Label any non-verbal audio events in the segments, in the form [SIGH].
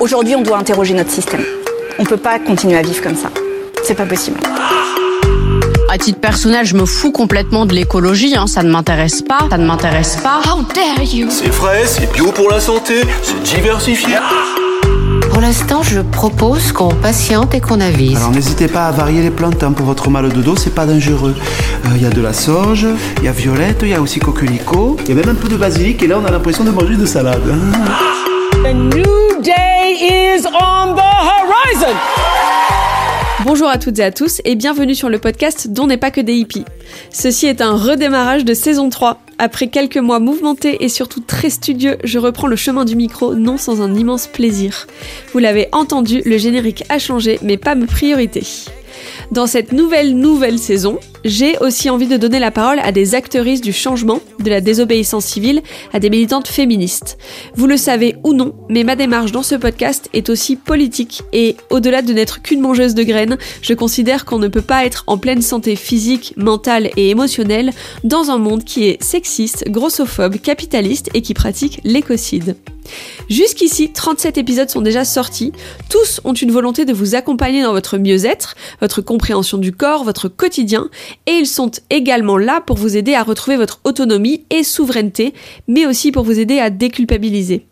Aujourd'hui, on doit interroger notre système. On peut pas continuer à vivre comme ça. C'est pas possible. À titre personnel, je me fous complètement de l'écologie, hein. ça ne m'intéresse pas, ça ne m'intéresse pas. How dare you? C'est frais, c'est bio pour la santé, c'est diversifié. Pour l'instant, je propose qu'on patiente et qu'on avise. Alors n'hésitez pas à varier les plantes hein, pour votre mal de dos, c'est pas dangereux. Euh, Il y a de la sauge, il y a violette, il y a aussi coquelicot, il y a même un peu de basilic et là on a l'impression de manger de salade. hein. A new day is on the horizon. Bonjour à toutes et à tous et bienvenue sur le podcast dont n'est pas que des hippies. Ceci est un redémarrage de saison 3. Après quelques mois mouvementés et surtout très studieux, je reprends le chemin du micro non sans un immense plaisir. Vous l'avez entendu, le générique a changé mais pas mes priorités. Dans cette nouvelle nouvelle saison, j'ai aussi envie de donner la parole à des actrices du changement, de la désobéissance civile, à des militantes féministes. Vous le savez ou non, mais ma démarche dans ce podcast est aussi politique et au-delà de n'être qu'une mangeuse de graines, je considère qu'on ne peut pas être en pleine santé physique, mentale et émotionnelle dans un monde qui est sexiste, grossophobe, capitaliste et qui pratique l'écocide. Jusqu'ici, 37 épisodes sont déjà sortis. Tous ont une volonté de vous accompagner dans votre mieux-être, votre compréhension du corps, votre quotidien, et ils sont également là pour vous aider à retrouver votre autonomie et souveraineté, mais aussi pour vous aider à déculpabiliser.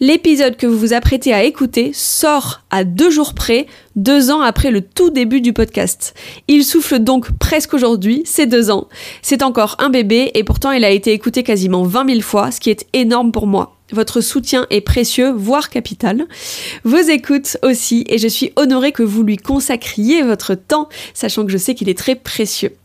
L'épisode que vous vous apprêtez à écouter sort à deux jours près, deux ans après le tout début du podcast. Il souffle donc presque aujourd'hui, c'est deux ans. C'est encore un bébé et pourtant il a été écouté quasiment 20 000 fois, ce qui est énorme pour moi. Votre soutien est précieux, voire capital. Vos écoutes aussi, et je suis honorée que vous lui consacriez votre temps, sachant que je sais qu'il est très précieux.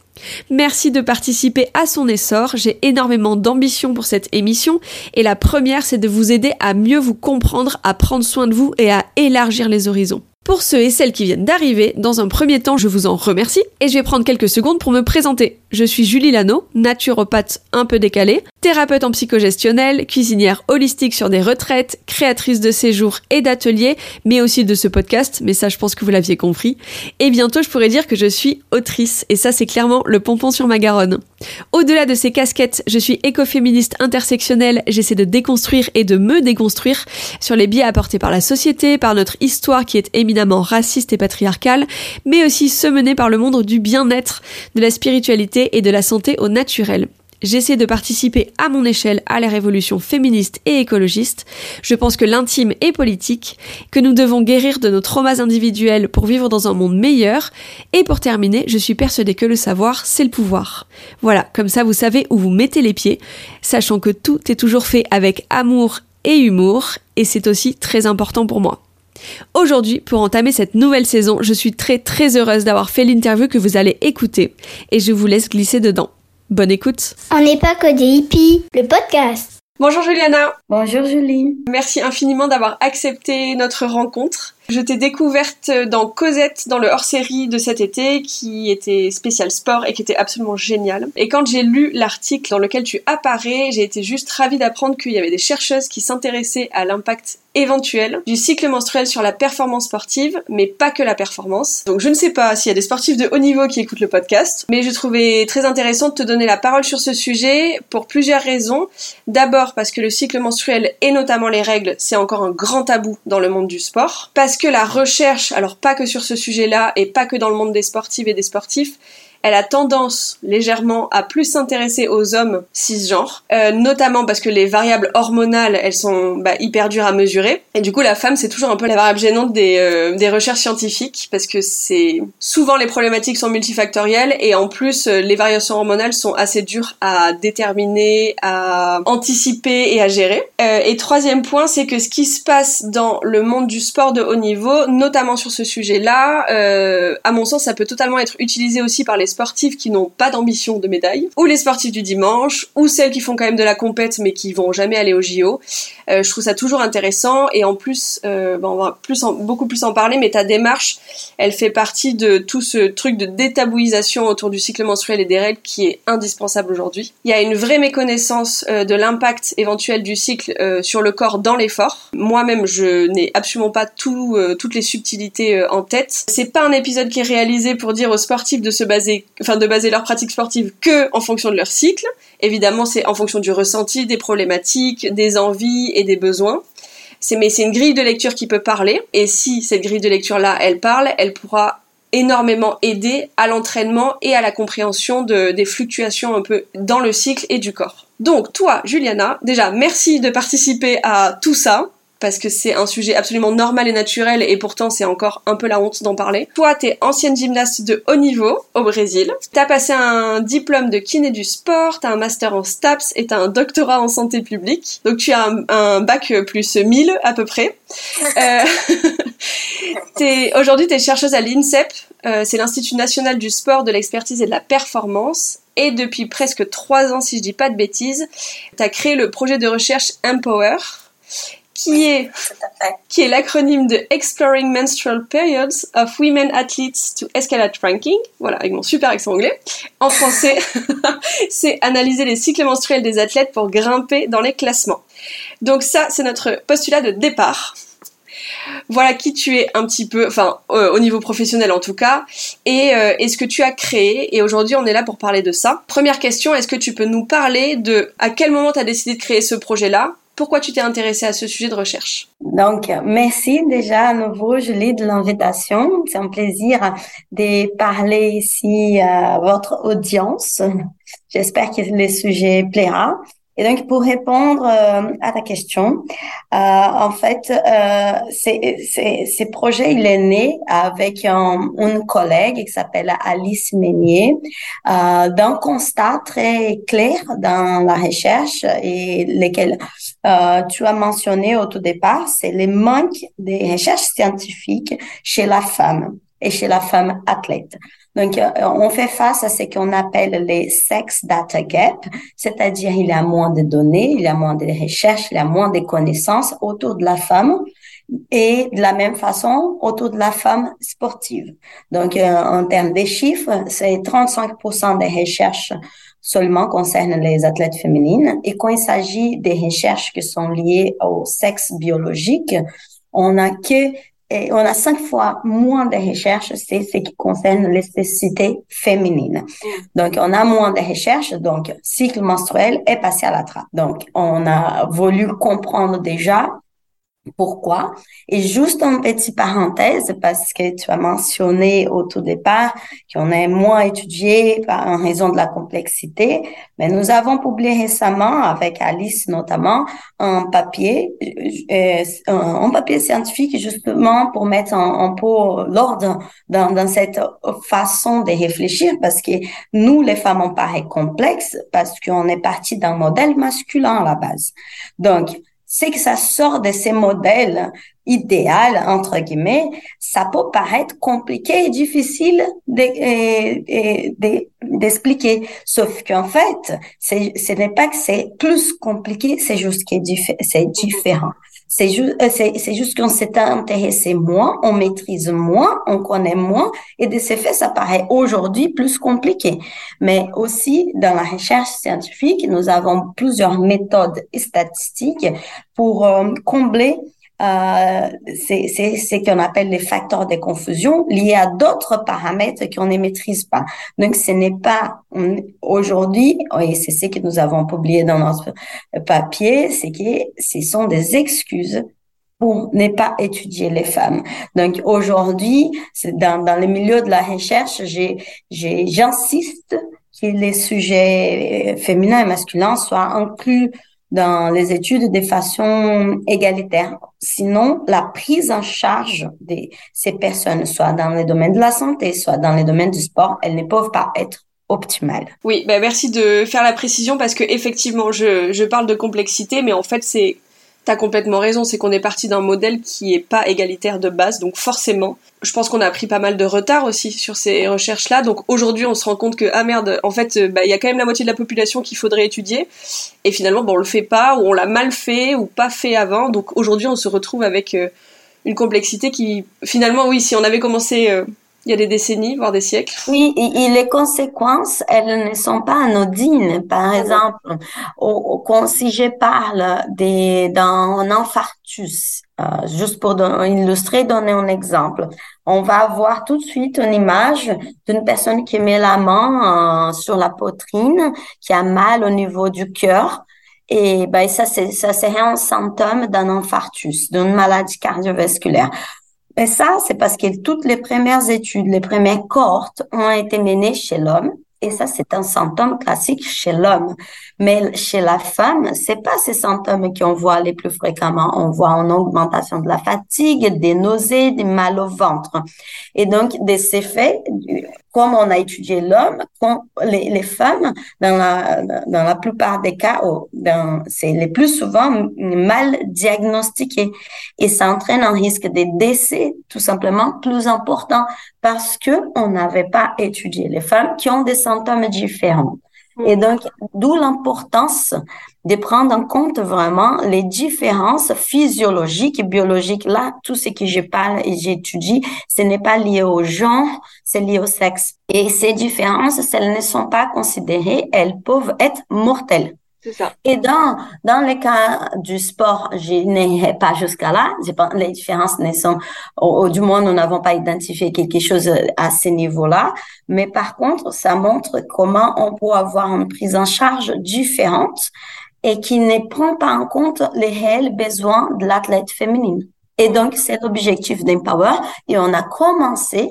Merci de participer à son essor, j'ai énormément d'ambition pour cette émission, et la première c'est de vous aider à mieux vous comprendre, à prendre soin de vous et à élargir les horizons. Pour ceux et celles qui viennent d'arriver, dans un premier temps, je vous en remercie et je vais prendre quelques secondes pour me présenter. Je suis Julie Lano, naturopathe un peu décalée, thérapeute en psychogestionnel, cuisinière holistique sur des retraites, créatrice de séjours et d'ateliers, mais aussi de ce podcast, mais ça je pense que vous l'aviez compris. Et bientôt je pourrais dire que je suis autrice, et ça c'est clairement le pompon sur ma Garonne. Au-delà de ces casquettes, je suis écoféministe intersectionnelle, j'essaie de déconstruire et de me déconstruire sur les biais apportés par la société, par notre histoire qui est éminemment raciste et patriarcale, mais aussi menés par le monde du bien-être, de la spiritualité et de la santé au naturel. J'essaie de participer à mon échelle à la révolution féministe et écologiste. Je pense que l'intime est politique, que nous devons guérir de nos traumas individuels pour vivre dans un monde meilleur. Et pour terminer, je suis persuadée que le savoir, c'est le pouvoir. Voilà, comme ça vous savez où vous mettez les pieds, sachant que tout est toujours fait avec amour et humour, et c'est aussi très important pour moi. Aujourd'hui, pour entamer cette nouvelle saison, je suis très très heureuse d'avoir fait l'interview que vous allez écouter, et je vous laisse glisser dedans. Bonne écoute. On n'est pas que des hippies, le podcast. Bonjour Juliana. Bonjour Julie. Merci infiniment d'avoir accepté notre rencontre. Je t'ai découverte dans Cosette dans le hors-série de cet été qui était spécial sport et qui était absolument génial. Et quand j'ai lu l'article dans lequel tu apparais, j'ai été juste ravie d'apprendre qu'il y avait des chercheuses qui s'intéressaient à l'impact éventuel du cycle menstruel sur la performance sportive, mais pas que la performance. Donc je ne sais pas s'il y a des sportifs de haut niveau qui écoutent le podcast, mais je trouvais très intéressant de te donner la parole sur ce sujet pour plusieurs raisons. D'abord parce que le cycle menstruel et notamment les règles, c'est encore un grand tabou dans le monde du sport. Parce que la recherche, alors pas que sur ce sujet-là et pas que dans le monde des sportives et des sportifs, elle a tendance légèrement à plus s'intéresser aux hommes cisgenres, euh, notamment parce que les variables hormonales, elles sont bah, hyper dures à mesurer. Et du coup, la femme, c'est toujours un peu la variable gênante des, euh, des recherches scientifiques, parce que c'est souvent les problématiques sont multifactorielles, et en plus, euh, les variations hormonales sont assez dures à déterminer, à anticiper et à gérer. Euh, et troisième point, c'est que ce qui se passe dans le monde du sport de haut niveau, notamment sur ce sujet-là, euh, à mon sens, ça peut totalement être utilisé aussi par les sportifs qui n'ont pas d'ambition de médaille, ou les sportifs du dimanche, ou celles qui font quand même de la compète mais qui vont jamais aller au JO. Euh, je trouve ça toujours intéressant et en plus, euh, bon, on va plus en, beaucoup plus en parler, mais ta démarche, elle fait partie de tout ce truc de détabouisation autour du cycle menstruel et des règles qui est indispensable aujourd'hui. Il y a une vraie méconnaissance euh, de l'impact éventuel du cycle sur le corps dans l'effort. Moi-même, je n'ai absolument pas tout, toutes les subtilités en tête. C'est pas un épisode qui est réalisé pour dire aux sportifs de se baser, enfin de baser leur pratique sportive que en fonction de leur cycle. Évidemment, c'est en fonction du ressenti, des problématiques, des envies et des besoins. C'est mais c'est une grille de lecture qui peut parler. Et si cette grille de lecture là, elle parle, elle pourra énormément aider à l'entraînement et à la compréhension de, des fluctuations un peu dans le cycle et du corps. Donc toi, Juliana, déjà merci de participer à tout ça parce que c'est un sujet absolument normal et naturel et pourtant c'est encore un peu la honte d'en parler. Toi, t'es ancienne gymnaste de haut niveau au Brésil. T'as passé un diplôme de kiné du sport, t'as un master en STAPS et t'as un doctorat en santé publique. Donc tu as un, bac plus 1000 à peu près. [LAUGHS] euh, [LAUGHS] Aujourd'hui, t'es chercheuse à l'INSEP, euh, c'est l'Institut national du sport, de l'expertise et de la performance. Et depuis presque trois ans, si je dis pas de bêtises, tu as créé le projet de recherche Empower, qui est, qui est l'acronyme de Exploring Menstrual Periods of Women Athletes to Escalate Ranking. Voilà, avec mon super accent anglais. En français, [LAUGHS] c'est analyser les cycles menstruels des athlètes pour grimper dans les classements. Donc ça, c'est notre postulat de départ. Voilà qui tu es un petit peu, enfin euh, au niveau professionnel en tout cas, et, euh, ce que tu as créé. Et aujourd'hui, on est là pour parler de ça. Première question, est-ce que tu peux nous parler de à quel moment tu as décidé de créer ce projet-là? Pourquoi tu t'es intéressée à ce sujet de recherche? Donc, merci déjà à nouveau, Julie, de l'invitation. C'est un plaisir de parler ici à votre audience. J'espère que le sujet plaira. Et donc, pour répondre euh, à ta question, euh, en fait, euh, ce projet, il est né avec un, une collègue qui s'appelle Alice Meunier, euh, d'un constat très clair dans la recherche et lesquels euh, tu as mentionné au tout départ, c'est le manque des recherches scientifiques chez la femme et chez la femme athlète. Donc, euh, on fait face à ce qu'on appelle les sex data gap, c'est-à-dire il y a moins de données, il y a moins de recherches, il y a moins de connaissances autour de la femme et de la même façon autour de la femme sportive. Donc, euh, en termes de chiffres, c'est 35% des recherches seulement concernent les athlètes féminines. Et quand il s'agit des recherches qui sont liées au sexe biologique, on n'a que et on a cinq fois moins de recherches, c'est ce qui concerne les spécificités féminines. Mm. Donc, on a moins de recherches, donc cycle menstruel est passé à la trappe. Donc, on a voulu comprendre déjà pourquoi? Et juste une petite parenthèse, parce que tu as mentionné au tout départ qu'on est moins étudié en raison de la complexité, mais nous avons publié récemment, avec Alice notamment, un papier, euh, un, papier scientifique justement pour mettre en, en l'ordre dans, dans cette façon de réfléchir, parce que nous, les femmes, on paraît complexe parce qu'on est parti d'un modèle masculin à la base. Donc, c'est que ça sort de ces modèles idéal entre guillemets, ça peut paraître compliqué et difficile d'expliquer. Sauf qu'en fait, ce n'est pas que c'est plus compliqué, c'est juste que c'est différent. C'est juste, euh, c'est juste qu'on s'est intéressé moins, on maîtrise moins, on connaît moins, et de ce fait, ça paraît aujourd'hui plus compliqué. Mais aussi, dans la recherche scientifique, nous avons plusieurs méthodes statistiques pour euh, combler euh, c'est ce qu'on appelle les facteurs de confusion liés à d'autres paramètres qu'on ne maîtrise pas. Donc, ce n'est pas aujourd'hui, et c'est ce que nous avons publié dans notre papier, c'est que ce sont des excuses pour ne pas étudier les femmes. Donc aujourd'hui, dans, dans le milieu de la recherche, j'insiste que les sujets féminins et masculins soient inclus dans les études de façon égalitaire. Sinon, la prise en charge de ces personnes, soit dans les domaines de la santé, soit dans les domaines du sport, elles ne peuvent pas être optimales. Oui, ben merci de faire la précision parce que effectivement, je, je parle de complexité, mais en fait, c'est T'as complètement raison, c'est qu'on est parti d'un modèle qui est pas égalitaire de base, donc forcément, je pense qu'on a pris pas mal de retard aussi sur ces recherches-là. Donc aujourd'hui, on se rend compte que ah merde, en fait, bah, il y a quand même la moitié de la population qu'il faudrait étudier, et finalement, bon, on le fait pas, ou on l'a mal fait, ou pas fait avant. Donc aujourd'hui, on se retrouve avec euh, une complexité qui, finalement, oui, si on avait commencé euh, il y a des décennies, voire des siècles. Oui, et, les conséquences, elles ne sont pas anodines. Par ah exemple, au, si je parle d'un infarctus, euh, juste pour illustrer, donner un exemple, on va avoir tout de suite une image d'une personne qui met la main euh, sur la poitrine, qui a mal au niveau du cœur. Et ben, ça, ça serait un symptôme d'un infarctus, d'une maladie cardiovasculaire. Et ça, c'est parce que toutes les premières études, les premières cohortes ont été menées chez l'homme. Et ça, c'est un symptôme classique chez l'homme. Mais chez la femme, c'est pas ces symptômes qu'on voit les plus fréquemment. On voit une augmentation de la fatigue, des nausées, des mal au ventre. Et donc, des effets comme on a étudié l'homme, les, femmes, dans la, dans la plupart des cas, c'est les plus souvent mal diagnostiquées. Et ça entraîne un risque de décès tout simplement plus important parce que on n'avait pas étudié les femmes qui ont des symptômes différents. Et donc, d'où l'importance de prendre en compte vraiment les différences physiologiques et biologiques. Là, tout ce que je parle et j'étudie, ce n'est pas lié au genre, c'est lié au sexe. Et ces différences, si elles ne sont pas considérées, elles peuvent être mortelles. Et dans, dans le cas du sport, je n'irai pas jusqu'à là. les différences ne sont, au, du moins, nous n'avons pas identifié quelque chose à ce niveau-là. Mais par contre, ça montre comment on peut avoir une prise en charge différente et qui ne prend pas en compte les réels besoins de l'athlète féminine. Et donc, c'est l'objectif d'Empower. Et on a commencé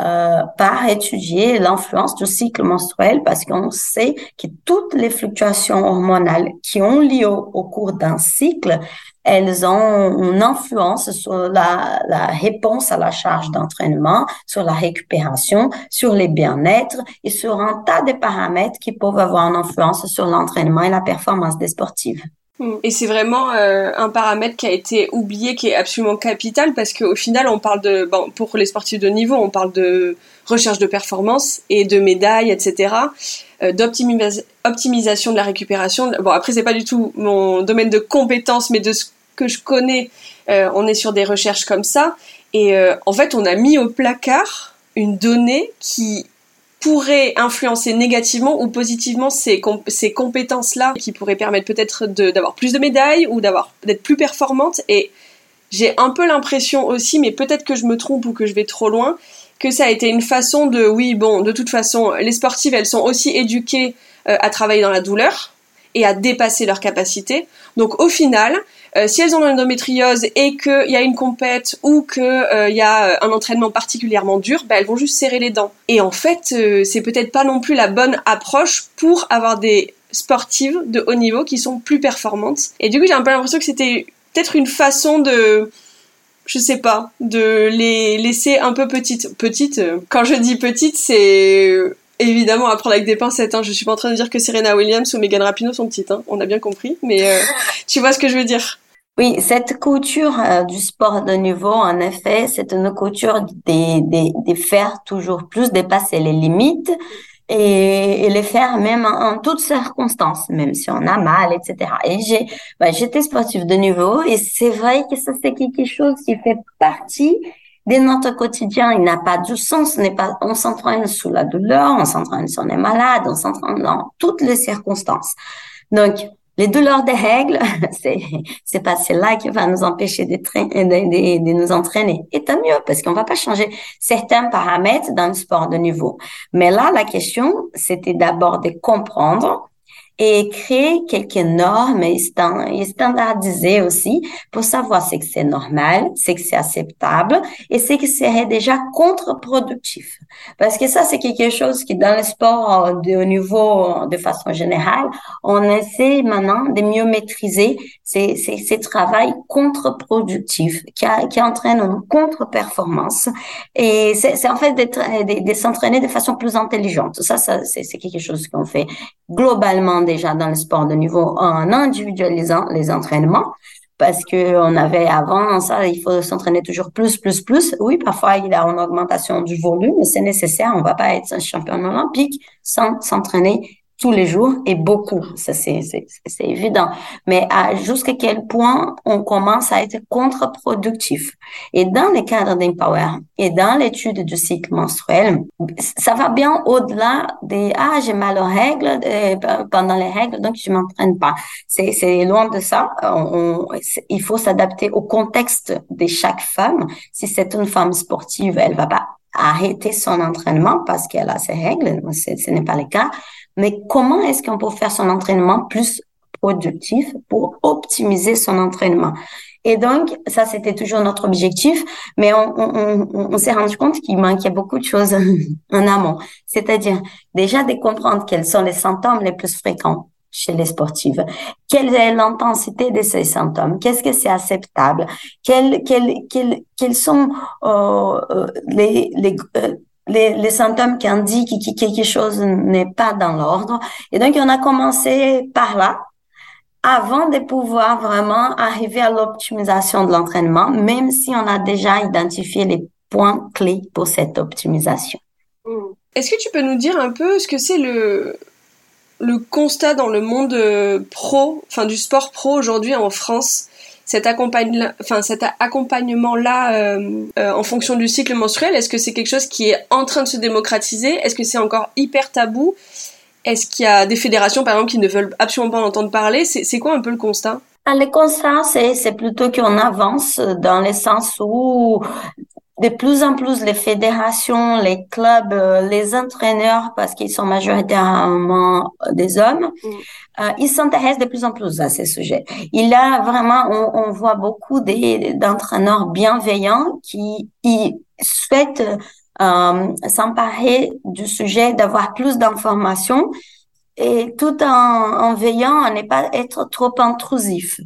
euh, par étudier l'influence du cycle menstruel parce qu'on sait que toutes les fluctuations hormonales qui ont lieu au, cours d'un cycle, elles ont une influence sur la, la réponse à la charge d'entraînement, sur la récupération, sur les bien-être et sur un tas de paramètres qui peuvent avoir une influence sur l'entraînement et la performance des sportives. Et c'est vraiment euh, un paramètre qui a été oublié, qui est absolument capital, parce qu'au final, on parle de, bon, pour les sportifs de niveau, on parle de recherche de performance et de médailles, etc., euh, d'optimisation de la récupération. Bon, après, c'est pas du tout mon domaine de compétence, mais de ce que je connais, euh, on est sur des recherches comme ça. Et euh, en fait, on a mis au placard une donnée qui pourrait influencer négativement ou positivement ces, ces compétences-là qui pourraient permettre peut-être d'avoir plus de médailles ou d'être plus performante. Et j'ai un peu l'impression aussi, mais peut-être que je me trompe ou que je vais trop loin, que ça a été une façon de, oui, bon, de toute façon, les sportives, elles sont aussi éduquées euh, à travailler dans la douleur et à dépasser leurs capacités. Donc au final, euh, si elles ont l'endométriose et qu'il y a une compète ou qu'il euh, y a euh, un entraînement particulièrement dur, bah, elles vont juste serrer les dents. Et en fait, c'est peut-être pas non plus la bonne approche pour avoir des sportives de haut niveau qui sont plus performantes. Et du coup, j'ai un peu l'impression que c'était peut-être une façon de je sais pas, de les laisser un peu petites. Petites, quand je dis petites, c'est évidemment à prendre avec des pincettes. Hein. Je suis pas en train de dire que Serena Williams ou Megan Rapinoe sont petites, hein. on a bien compris, mais tu vois ce que je veux dire. Oui, cette couture euh, du sport de niveau, en effet, c'est une couture de, de, de, faire toujours plus, dépasser les limites et, et les faire même en, toutes circonstances, même si on a mal, etc. Et j'ai, bah, j'étais sportive de niveau et c'est vrai que ça c'est quelque chose qui fait partie de notre quotidien. Il n'a pas du sens, n'est pas, on s'entraîne sous la douleur, on s'entraîne si on est malade, on s'entraîne dans toutes les circonstances. Donc, les douleurs des règles, [LAUGHS] c'est c'est pas celle-là qui va nous empêcher de, de, de, nous entraîner. Et tant mieux, parce qu'on va pas changer certains paramètres dans le sport de niveau. Mais là, la question, c'était d'abord de comprendre et créer quelques normes et, standardiser aussi pour savoir ce que c'est normal, ce que c'est acceptable et ce qui serait déjà contre-productif. Parce que ça, c'est quelque chose qui, dans le sport de niveau, de façon générale, on essaie maintenant de mieux maîtriser ces, ces, ces travail contre-productifs qui, qui entraînent une contre-performance. Et c'est en fait de, de s'entraîner de façon plus intelligente. Ça, ça c'est quelque chose qu'on fait globalement déjà dans le sport de niveau en individualisant les entraînements parce que on avait avant ça, il faut s'entraîner toujours plus, plus, plus. Oui, parfois il y a une augmentation du volume, mais c'est nécessaire. On va pas être un champion olympique sans s'entraîner tous les jours et beaucoup, ça c'est évident. Mais à jusqu'à quel point on commence à être contre-productif. Et dans les cadres d'Empower et dans l'étude du cycle menstruel, ça va bien au-delà des ah j'ai mal aux règles euh, pendant les règles donc je m'entraîne pas. C'est c'est loin de ça. On, il faut s'adapter au contexte de chaque femme. Si c'est une femme sportive, elle va pas arrêter son entraînement parce qu'elle a ses règles. Ce n'est pas le cas mais comment est-ce qu'on peut faire son entraînement plus productif pour optimiser son entraînement? Et donc, ça, c'était toujours notre objectif, mais on, s'est rendu compte qu'il manquait beaucoup de choses [LAUGHS] en amont. C'est-à-dire, déjà de comprendre quels sont les symptômes les plus fréquents chez les sportifs. Quelle est l'intensité de ces symptômes? Qu'est-ce que c'est acceptable? Quels, quels, quels, quels sont euh, euh les, les euh, les, symptômes qui indiquent que quelque chose n'est pas dans l'ordre. Et donc, on a commencé par là, avant de pouvoir vraiment arriver à l'optimisation de l'entraînement, même si on a déjà identifié les points clés pour cette optimisation. Hmm. Est-ce que tu peux nous dire un peu ce que c'est le, le constat dans le monde euh, pro, enfin du sport pro aujourd'hui en France? Cet, accompagnement-là euh, euh, en fonction du cycle menstruel Est-ce que c'est quelque chose qui est en train de se démocratiser? Est-ce que c'est encore hyper tabou? Est-ce qu'il y a des fédérations, par exemple, qui ne veulent absolument pas en entendre parler? C'est quoi un peu le constat? Ah, le constat, c'est plutôt qu'on avance dans le sens où de plus en plus les fédérations, les clubs, euh, les entraîneurs, parce qu'ils sont majoritairement des hommes, mm. euh, ils s'intéressent de plus en plus à ces sujets. Il y a vraiment, on, on voit beaucoup d'entraîneurs bienveillants qui, qui souhaitent euh, s'emparer du sujet, d'avoir plus d'informations et tout en, en, veillant à ne pas être trop intrusif.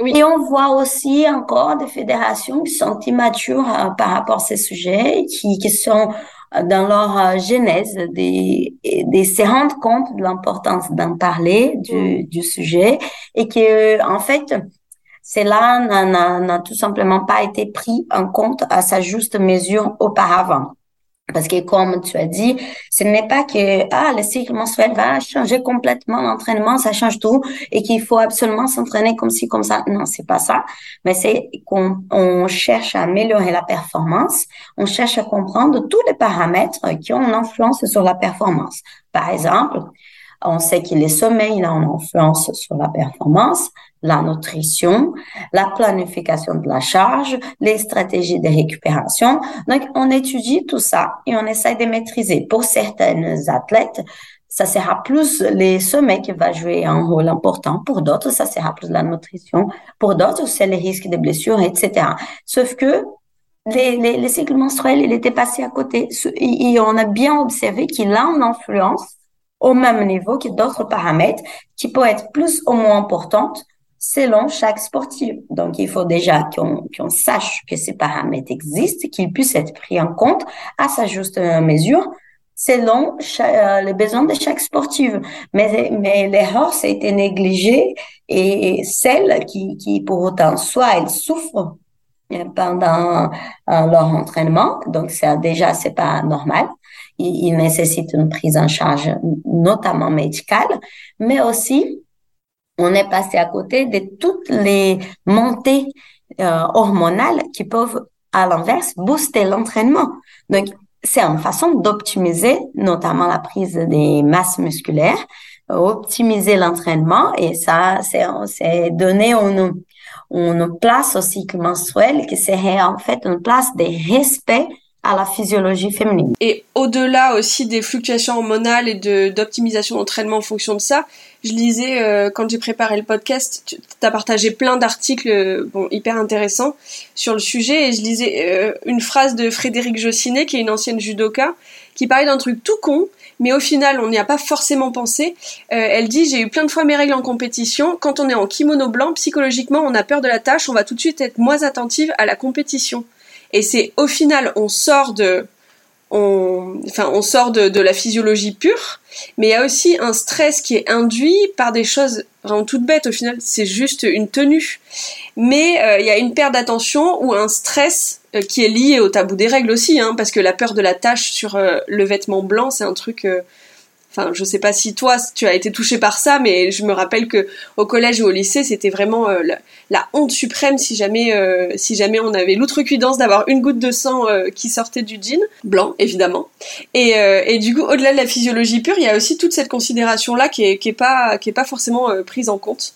Oui. Et on voit aussi encore des fédérations qui sont immatures euh, par rapport à ces sujets, qui, qui sont euh, dans leur euh, genèse, de, de se rendre compte de l'importance d'en parler du, du sujet et que en fait cela n'a tout simplement pas été pris en compte à sa juste mesure auparavant. Parce que comme tu as dit, ce n'est pas que ah le cycle menstruel va changer complètement l'entraînement, ça change tout et qu'il faut absolument s'entraîner comme ci comme ça. Non, c'est pas ça. Mais c'est qu'on on cherche à améliorer la performance, on cherche à comprendre tous les paramètres qui ont une influence sur la performance. Par exemple, on sait que le sommeil a une influence sur la performance, la nutrition, la planification de la charge, les stratégies de récupération. Donc, on étudie tout ça et on essaie de maîtriser. Pour certaines athlètes, ça sera plus les sommets qui va jouer un rôle important. Pour d'autres, ça sera plus la nutrition. Pour d'autres, c'est les risques de blessures, etc. Sauf que les, les, les cycles menstruels, il était passé à côté. Et on a bien observé qu'il a une influence au même niveau que d'autres paramètres qui peuvent être plus ou moins importantes selon chaque sportif. Donc, il faut déjà qu'on sache que ces paramètres existent, qu'ils puissent être pris en compte à sa juste mesure selon euh, les besoins de chaque sportive. Mais, mais l'erreur, ça été négligé et celle qui, qui, pour autant, soit elles souffrent pendant euh, leur entraînement, donc ça déjà, c'est pas normal. Il, nécessite une prise en charge, notamment médicale, mais aussi on est passé à côté de toutes les montées euh, hormonales qui peuvent, à l'inverse, booster l'entraînement. Donc, c'est une façon d'optimiser notamment la prise des masses musculaires, optimiser l'entraînement et ça, c'est donner une, une place au cycle menstruel qui serait en fait une place de respect à la physiologie féminine. Et au-delà aussi des fluctuations hormonales et d'optimisation d'entraînement en fonction de ça, je lisais euh, quand j'ai préparé le podcast, tu as partagé plein d'articles euh, bon hyper intéressants sur le sujet et je lisais euh, une phrase de Frédéric Jossinet qui est une ancienne judoka qui parlait d'un truc tout con mais au final on n'y a pas forcément pensé. elle dit j'ai eu plein de fois mes règles en compétition, quand on est en kimono blanc psychologiquement on a peur de la tâche, on va tout de suite être moins attentive à la compétition. Et c'est au final, on sort de, enfin, on sort de, de, la physiologie pure, mais il y a aussi un stress qui est induit par des choses vraiment toutes bêtes. Au final, c'est juste une tenue. Mais euh, il y a une perte d'attention ou un stress euh, qui est lié au tabou des règles aussi, hein, parce que la peur de la tache sur euh, le vêtement blanc, c'est un truc Enfin, je sais pas si toi tu as été touché par ça, mais je me rappelle que au collège ou au lycée, c'était vraiment euh, la, honte suprême si jamais, euh, si jamais on avait l'outrecuidance d'avoir une goutte de sang euh, qui sortait du jean blanc, évidemment. Et, du coup, au-delà de la physiologie pure, il y a aussi toute cette considération là qui est pas, qui est pas forcément prise en compte.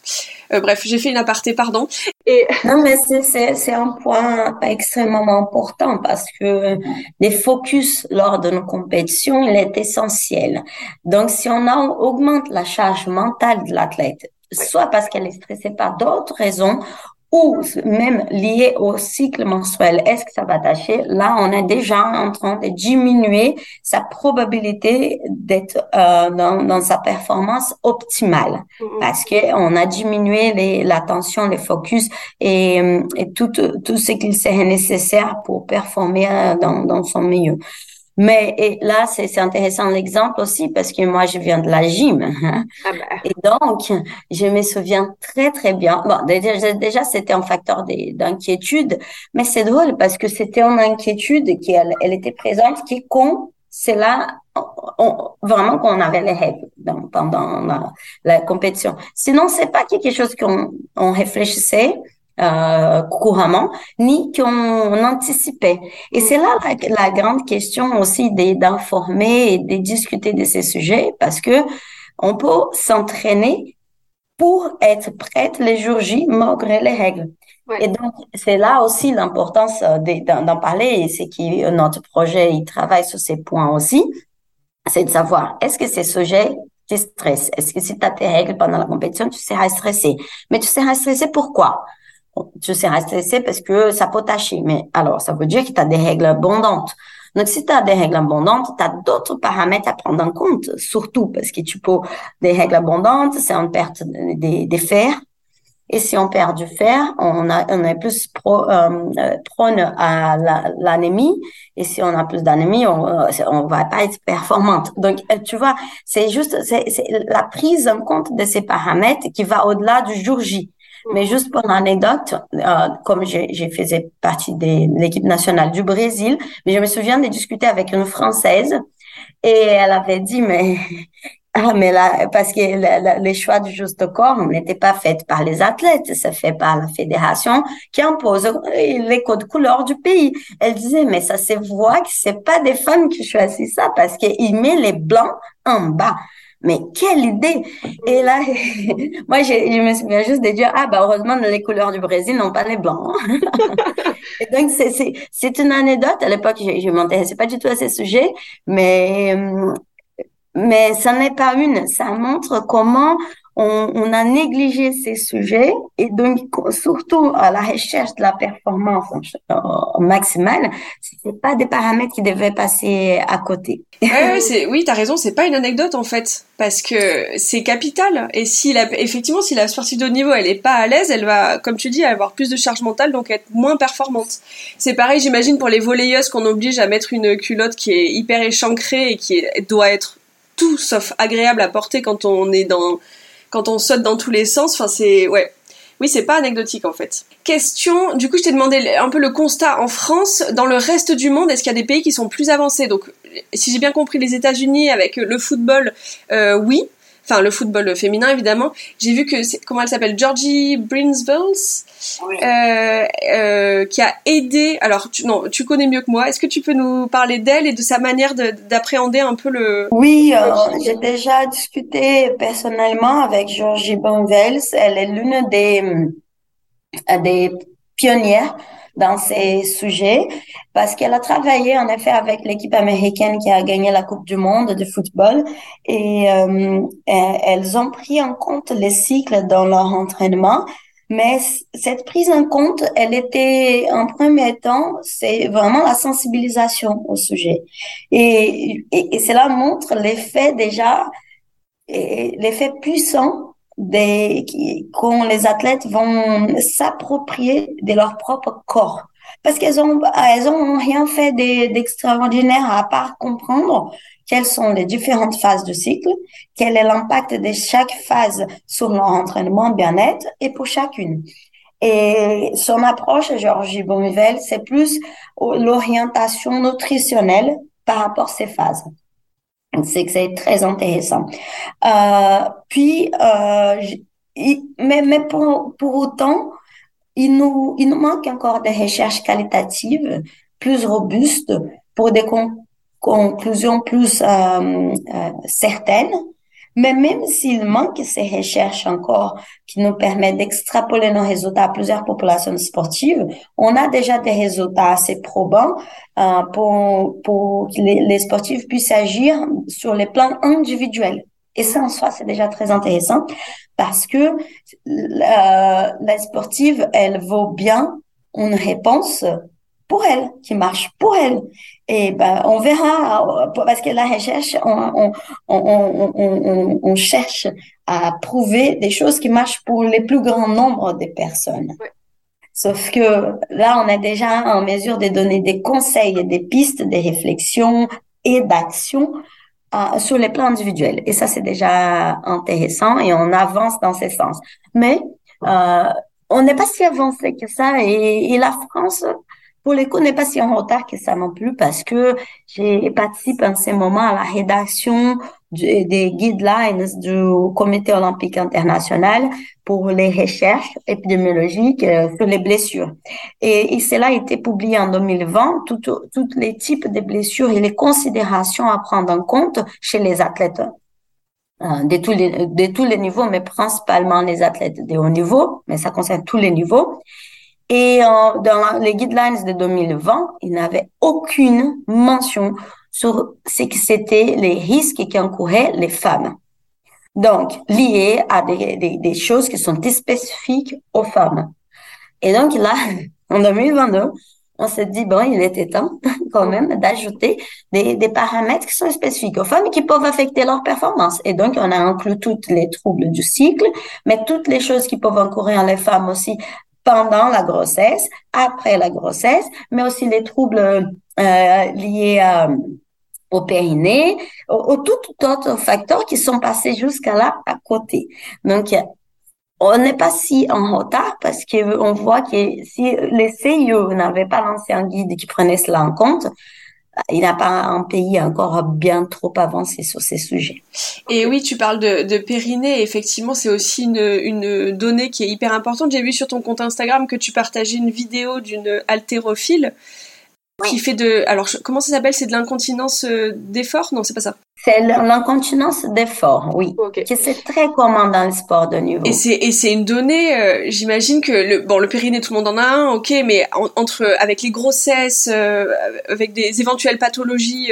Bref, j'ai fait une aparté, pardon. Et... [LAUGHS] Non, mais c'est un point extrêmement important parce que les focus lors de nos compétitions, il est essentiel. Donc, si on augmente la charge mentale de l'athlète, soit parce qu'elle est stressée par d'autres raisons, ou même lié au cycle menstruel, est-ce que ça va tâcher Là, on est déjà en train de diminuer sa probabilité d'être euh, dans, dans, sa performance optimale mm-hmm. parce que on a diminué l'attention, les focus et, et tout, tout ce qu'il serait nécessaire pour performer euh, dans, dans son milieu. Mais et là, c'est intéressant l'exemple aussi parce que moi, je viens de la gym. Hein. Ah bah. Et donc, je me souviens très, très bien. Bon, déjà, déjà c'était un facteur d'inquiétude, mais c'est drôle parce que c'était une inquiétude qui, elle, elle était présente, qui quand c'est là, vraiment qu'on avait les règles pendant la, la, compétition. Sinon, c'est pas quelque chose qu'on on réfléchissait euh, couramment, ni qu'on anticipait. Et c'est là la, grande question aussi d'informer et de discuter de ces sujets, parce que on peut s'entraîner pour être prête les jours J malgré les règles. Et donc, c'est là aussi l'importance euh, d'en parler, et c'est que notre projet, il travaille sur ces points aussi, c'est de savoir, est-ce que ces sujets te stressent? Est-ce que si tu as tes règles pendant la compétition, tu seras stressé? Mais tu seras stressé pourquoi? Tu seras stressé parce que ça peut tâcher. Mais alors, ça veut dire que tu as des règles abondantes. Donc, si tu as des règles abondantes, tu as d'autres paramètres à prendre en compte, surtout parce que tu peux, des règles abondantes, c'est une perte des, des fers. Et si on perd du fer, on, a, on est plus pro, euh, prône à l'anémie. et si on a plus d'anémie, on, on va pas être performante. Donc, euh, tu vois, c'est juste c'est la prise en compte de ces paramètres qui va au-delà du jour J. Mais juste pour l'anecdote, euh, comme j'ai faisais partie de l'équipe nationale du Brésil, mais je me souviens de discuter avec une Française et elle avait dit, mais [LAUGHS] ah, mais là, parce que les choix du juste corps n'étaient pas faits par les athlètes, c'est fait par la fédération qui impose les codes couleurs du pays. Elle disait, mais ça se voit que c'est pas des femmes qui choisissent ça parce qu'ils mettent les blancs en bas. Mais quelle idée Et là, [LAUGHS] moi, je, me souviens juste de dire, ah bah heureusement, les couleurs du Brésil n'ont pas les blancs. [LAUGHS] et donc, c'est une anecdote. À l'époque, je, je m'intéressais pas du tout à ces sujets, mais mais ça n'est pas une. Ça montre comment on, a négligé ces sujets et donc surtout à la recherche de la performance maximale, c'est pas des paramètres qui devaient passer à côté. Ouais, [LAUGHS] c'est, oui, t'as raison, c'est pas une anecdote en fait, parce que c'est capital. Et si la, effectivement, si la sportive de haut niveau, elle est pas à l'aise, elle va, comme tu dis, avoir plus de charge mentale, donc être moins performante. C'est pareil, j'imagine pour les volleyeuses qu'on oblige à mettre une culotte qui est hyper échancrée et qui doit être tout sauf agréable à porter quand on est dans quand on saute dans tous les sens. Enfin, c'est ouais. Oui, c'est pas anecdotique en fait. Question, du coup, je t'ai demandé un peu le constat en France. Dans le reste du monde, est-ce qu'il y a des pays qui sont plus avancés? Donc, si j'ai bien compris, les États-Unis avec le football, euh, oui enfin le football féminin évidemment. J'ai vu que comment elle s'appelle? Georgie Brinsville, euh, euh, qui a aidé. Alors tu, non, tu connais mieux que moi. Est-ce que tu peux nous parler d'elle et de sa manière d'appréhender un peu le Oui, euh, j'ai déjà discuté personnellement avec Georgie Brinsville. Elle est l'une des des pionnières dans ces sujets parce qu'elle a travaillé en effet avec l'équipe américaine qui a gagné la Coupe du Monde de football et euh, elles ont pris en compte les cycles dans leur entraînement. Mais cette prise en compte, elle était en premier temps, c'est vraiment la sensibilisation au sujet. Et, et, et cela montre l'effet déjà, l'effet puissant des, quand les athlètes vont s'approprier de leur propre corps. Parce qu'elles ont, elles ont rien fait d'extraordinaire à part comprendre quelles sont les différentes phases du cycle, quel est l'impact de chaque phase sur leur entraînement bien-être et pour chacune. Et son approche, Georgie Beaumivel, c'est plus l'orientation nutritionnelle par rapport à ces phases. C'est que c'est très intéressant. Euh, puis, euh, mais, mais pour, pour autant, il nous, il nous manque encore des recherches qualitatives plus robustes pour des conclusions plus euh, certaines mais même s'il manque ces recherches encore qui nous permettent d'extrapoler nos résultats à plusieurs populations sportives, on a déjà des résultats assez probants euh, pour, pour que les, les, sportifs puissent agir sur les plans individuels. Et ça, en soi, c'est déjà très intéressant parce que la, la sportive, elle vaut bien une réponse pour elle, qui marche pour elle. Et ben, on verra, parce que la recherche, on, on, on, on, cherche à prouver des choses qui marchent pour les plus grands nombres de personnes. Sauf que là, on est déjà en mesure de donner des conseils, des pistes, des réflexions et d'actions euh, sur les plans individuels. Et ça, c'est déjà intéressant et on avance dans ce sens. Mais euh, on n'est pas si avancé que ça et, et la France pour les coups, n'est pas si en retard que ça non plus parce que j'ai participé en ce moment à la rédaction des guidelines du Comité olympique international pour les recherches épidémiologiques euh, sur les blessures. Et, cela a été publié en 2020, tous les types de blessures et les considérations à prendre en compte chez les athlètes euh, de tous les niveaux, mais principalement les athlètes de haut niveau, mais ça concerne tous les niveaux. Et euh, dans les guidelines de 2020, il n'avait aucune mention sur ce que c'était les risques qui encouraient les femmes. Donc, liés à des, des, choses qui sont spécifiques aux femmes. Et donc là, [LAUGHS] en 2022, on s'est dit, bon, il était temps [LAUGHS] quand même d'ajouter des, des, paramètres qui sont spécifiques aux femmes et qui peuvent affecter leur performance. Et donc, on a inclus tous les troubles du cycle, mais toutes les choses qui peuvent encourir les femmes aussi pendant la grossesse, après la grossesse, mais aussi les troubles euh, liés euh, au périnée, ou, tout autres facteurs qui sont passés jusqu'à là à côté. Donc, on n'est pas si en retard parce qu'on voit que si les CIE n'avaient pas lancé un guide qui prenait cela en compte, il n'y a pas un pays encore bien trop avancé sur ces sujets. Et oui, tu parles de, de périnée. Effectivement, c'est aussi une, une, donnée qui est hyper importante. J'ai vu sur ton compte Instagram que tu partageais une vidéo d'une haltérophile qui fait de. Alors, comment ça s'appelle? C'est de l'incontinence euh, d'effort? Non, c'est pas ça. C'est l'incontinence d'effort, oui. Qui c'est très commun dans le sport de niveau. Et c'est et c'est une donnée. Euh, j'imagine que le bon le périnée tout le monde en a un, ok, mais entre avec les grossesses, euh, avec des éventuelles pathologies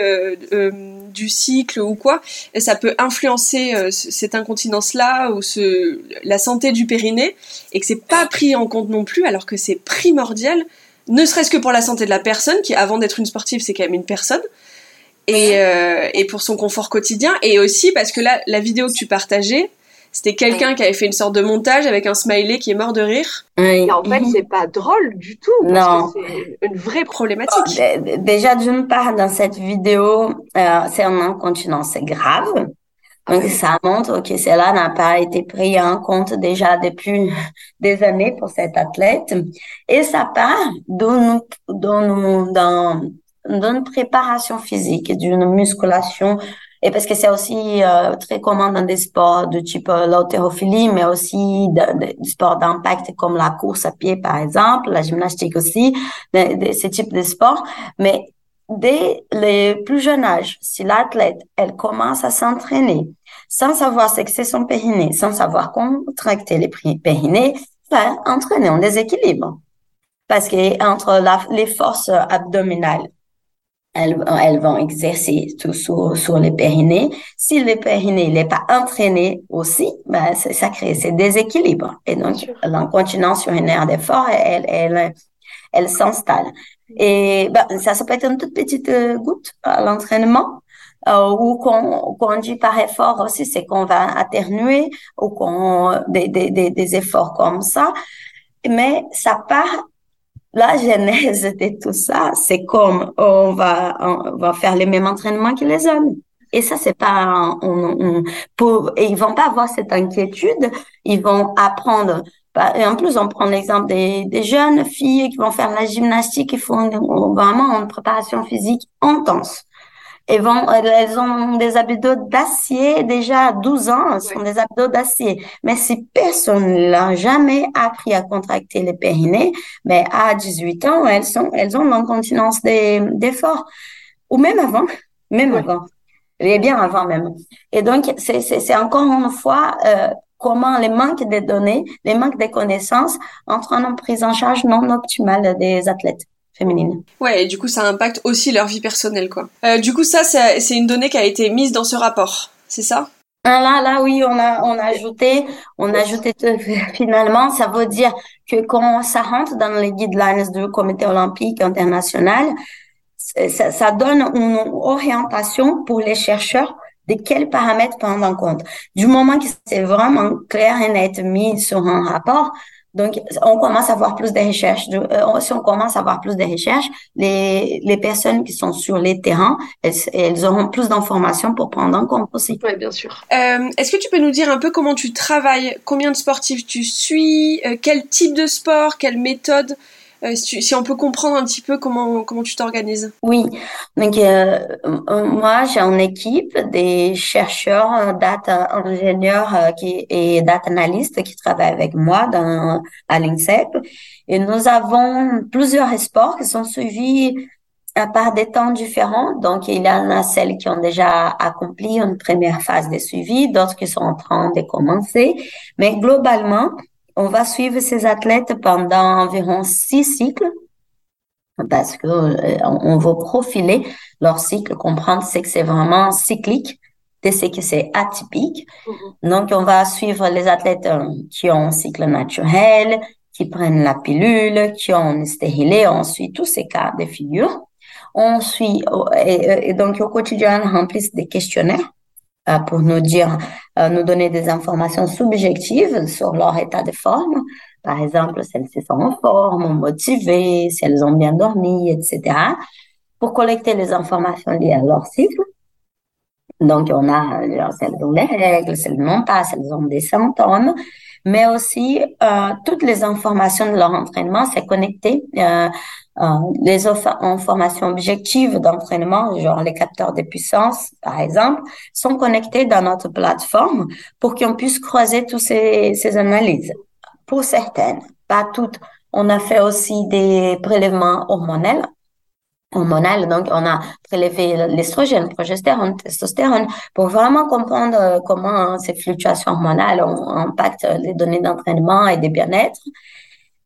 du cycle ou quoi, ça peut influencer cette incontinence là ou ce la santé du périnée et que c'est pas pris en compte non plus alors que c'est primordial ne serait-ce que pour la santé de la personne, qui avant d'être une sportive, c'est quand même une personne, et, euh, et pour son confort quotidien, et aussi parce que là, la vidéo que tu partageais, c'était quelqu'un qui avait fait une sorte de montage avec un smiley qui est mort de rire. Et en fait, c'est pas drôle du tout. Parce Que c'est une vraie problématique. Déjà, d'une part, dans cette vidéo, euh, c'est un incontinence grave. Donc, ça montre que cela n'a pas été pris en compte déjà depuis [LAUGHS] des années pour cet athlète. Et ça part d'une, préparation physique, d'une musculation. Et parce que c'est aussi euh, très commun dans des sports de type euh, l'haltérophilie, mais aussi des sports d'impact comme la course à pied, par exemple, la gymnastique aussi, de, de ce type de sports. Mais dès le plus jeune âge, si l'athlète, elle commence à s'entraîner sans savoir ce que c'est son périnée, sans savoir contracter les périnées, va entraîner en déséquilibre. Parce que entre les forces abdominales, elles, elles vont exercer tout sur, sur les périnées. Si le périnée n'est pas entraîné aussi, ben, ça crée ces déséquilibres. Et donc, l'incontinence urinaire d'effort, elle, elle, elle s'installe. Et ben, ça, ça peut être une toute petite euh, goutte à l'entraînement. Euh, ou qu'on qu'on dit par effort aussi, c'est qu'on va atténuer ou qu'on des, des, des, efforts comme ça. Mais ça part la [LAUGHS] genèse de tout ça, c'est comme on va on va faire les mêmes entraînements que les hommes. Et ça, c'est pas on, pour et ils vont pas avoir cette inquiétude. Ils vont apprendre et en plus, on prend l'exemple des, des, jeunes filles qui vont faire la gymnastique, qui font vraiment une préparation physique intense. elles, vont, elles ont des abdos d'acier déjà à 12 ans, ce sont des abdos d'acier. Mais si personne n'a jamais appris à contracter les périnées, mais à 18 ans, elles, sont, elles ont l'incontinence d'effort. Ou même avant, même avant. Et bien avant même. Et donc, c'est encore une fois euh, comment les manques de données, les manques de connaissances entraînent en prise en charge non optimale des athlètes féminines. Ouais, et du coup, ça impacte aussi leur vie personnelle, quoi. Euh, du coup, ça, c'est une donnée qui a été mise dans ce rapport, c'est ça? Ah, Là, là, oui, on a, on a ajouté, on a ajouté [LAUGHS] finalement, ça veut dire que quand ça rentre dans les guidelines du Comité olympique international, ça, ça donne une orientation pour les chercheurs de quels paramètres prendre en compte? Du moment que c'est vraiment clair et net mis sur un rapport, donc, on commence à avoir plus de recherches. Euh, si on commence à avoir plus de recherches, les, les personnes qui sont sur les terrains, elles, elles auront plus d'informations pour prendre en compte aussi. Oui, bien sûr. Euh, Est-ce que tu peux nous dire un peu comment tu travailles, combien de sportifs tu suis, euh, quel type de sport, quelle méthode? Euh, si, on peut comprendre un petit peu comment, comment tu t'organises. Oui, donc euh, moi j'ai une équipe des chercheurs, data ingénieurs euh, et data analystes qui travaillent avec moi dans, à l'INSEP. Et nous avons plusieurs sports qui sont suivis à part des temps différents. Donc, il y en a celles qui ont déjà accompli une première phase de suivi, d'autres qui sont en train de commencer. Mais globalement, on va suivre ces athlètes pendant environ six cycles parce que euh, on va profiler leur cycle, comprendre ce que c'est vraiment cyclique de ce que c'est atypique. Mm-hmm. Donc, on va suivre les athlètes euh, qui ont un cycle naturel, qui prennent la pilule, qui ont stérilé, on suit tous ces cas de figure. On suit, et, et donc au quotidien, on remplit des questionnaires euh, pour nous dire, euh, nous donner des informations subjectives sur leur état de forme. Par exemple, si elles sont en forme, motivées, si elles ont bien dormi, etc. Pour collecter les informations liées à leur cycle. Donc, on a celles dont les règles, celles n'ont pas, celles ont des symptômes, mais aussi euh, toutes les informations de leur entraînement, c'est connecté euh, euh, les informations objectives d'entraînement, genre les capteurs de puissance, par exemple, sont connectés dans notre plateforme pour qu'on puisse croiser toutes ces, ces analyses. Pour certaines, pas toutes. On a fait aussi des prélèvements hormonels hormonal. Donc, on a prélevé l'estrogène, progestérone, testostérone pour vraiment comprendre comment ces fluctuations hormonales impactent les données d'entraînement et de bien-être.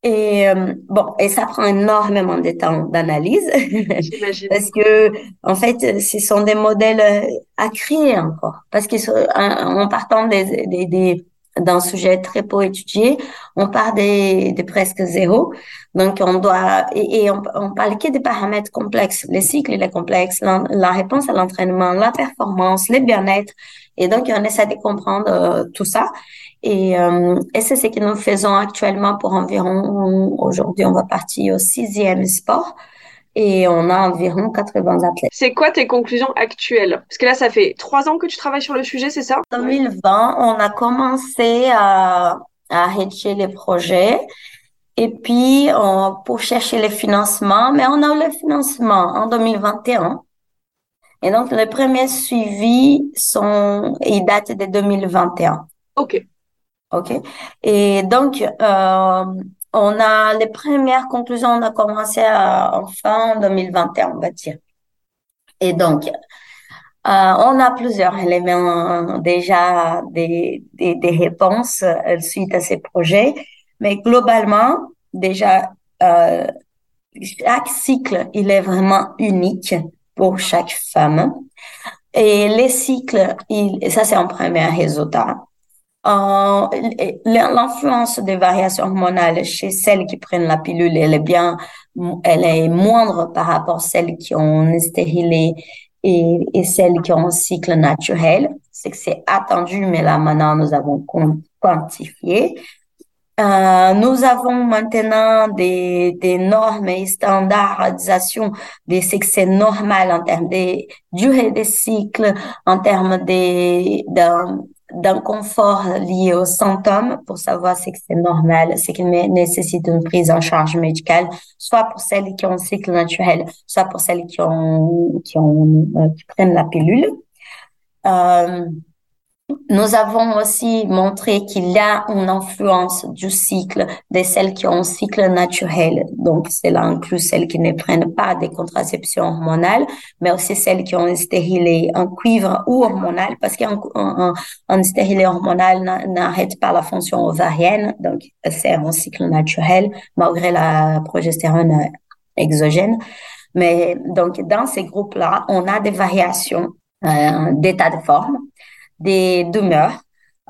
Et euh, bon, et ça prend énormément de temps d'analyse [LAUGHS] parce que en fait, ce sont des modèles euh, à créer encore parce qu'en partant des, des, des d'un sujet très peu étudié, on part des, des presque zéro. Donc, on doit, et, et on, on, parle que des paramètres complexes. Les cycles, il est complexe, la, la réponse à l'entraînement, la performance, le bien-être. Et donc, on essaie de comprendre euh, tout ça. Et, euh, et c'est ce que nous faisons actuellement pour environ, aujourd'hui, on va partir au sixième sport et on a environ 80 athlètes. C'est quoi tes conclusions actuelles? Parce que là, ça fait trois ans que tu travailles sur le sujet, c'est ça? En 2020, on a commencé à, à rédiger les projets. Et puis, on, pour chercher les financements, mais on a eu le financement en 2021. Et donc, les premiers suivis sont, ils datent de 2021. OK. OK? Et donc, euh, on a les premières conclusions, on a commencé à, en fin 2021, on va dire. Et donc, euh, on a plusieurs éléments déjà des, des, des réponses euh, suite à ces projets, mais globalement, déjà, euh, chaque cycle, il est vraiment unique pour chaque femme. Et les cycles, il, ça c'est un premier résultat. Euh, l'influence des variations hormonales chez celles qui prennent la pilule, elle est bien, elle est moindre par rapport à celles qui ont stérilé et, et celles qui ont un cycle naturel. C'est que c'est attendu, mais là maintenant nous avons quantifié. Euh, nous avons maintenant des, des normes et standardisations des sexes normal en termes de durée des cycles, en termes de, de d'inconfort lié aux symptômes pour savoir si c'est normal, c'est qu'il nécessite une prise en charge médicale, soit pour celles qui ont un cycle naturel, soit pour celles qui ont qui ont euh, qui prennent la pilule. Euh, nous avons aussi montré qu'il y a une influence du cycle de celles qui ont un cycle naturel. Donc, cela inclut celles qui ne prennent pas des contraceptions hormonales, mais aussi celles qui ont un stérilet en cuivre ou hormonal, parce qu'un un, un hormonal n'arrête pas la fonction ovarienne. Donc, c'est un cycle naturel, malgré la progestérone exogène. Mais donc, dans ces groupes-là, on a des variations euh, d'état de forme des d'humeur,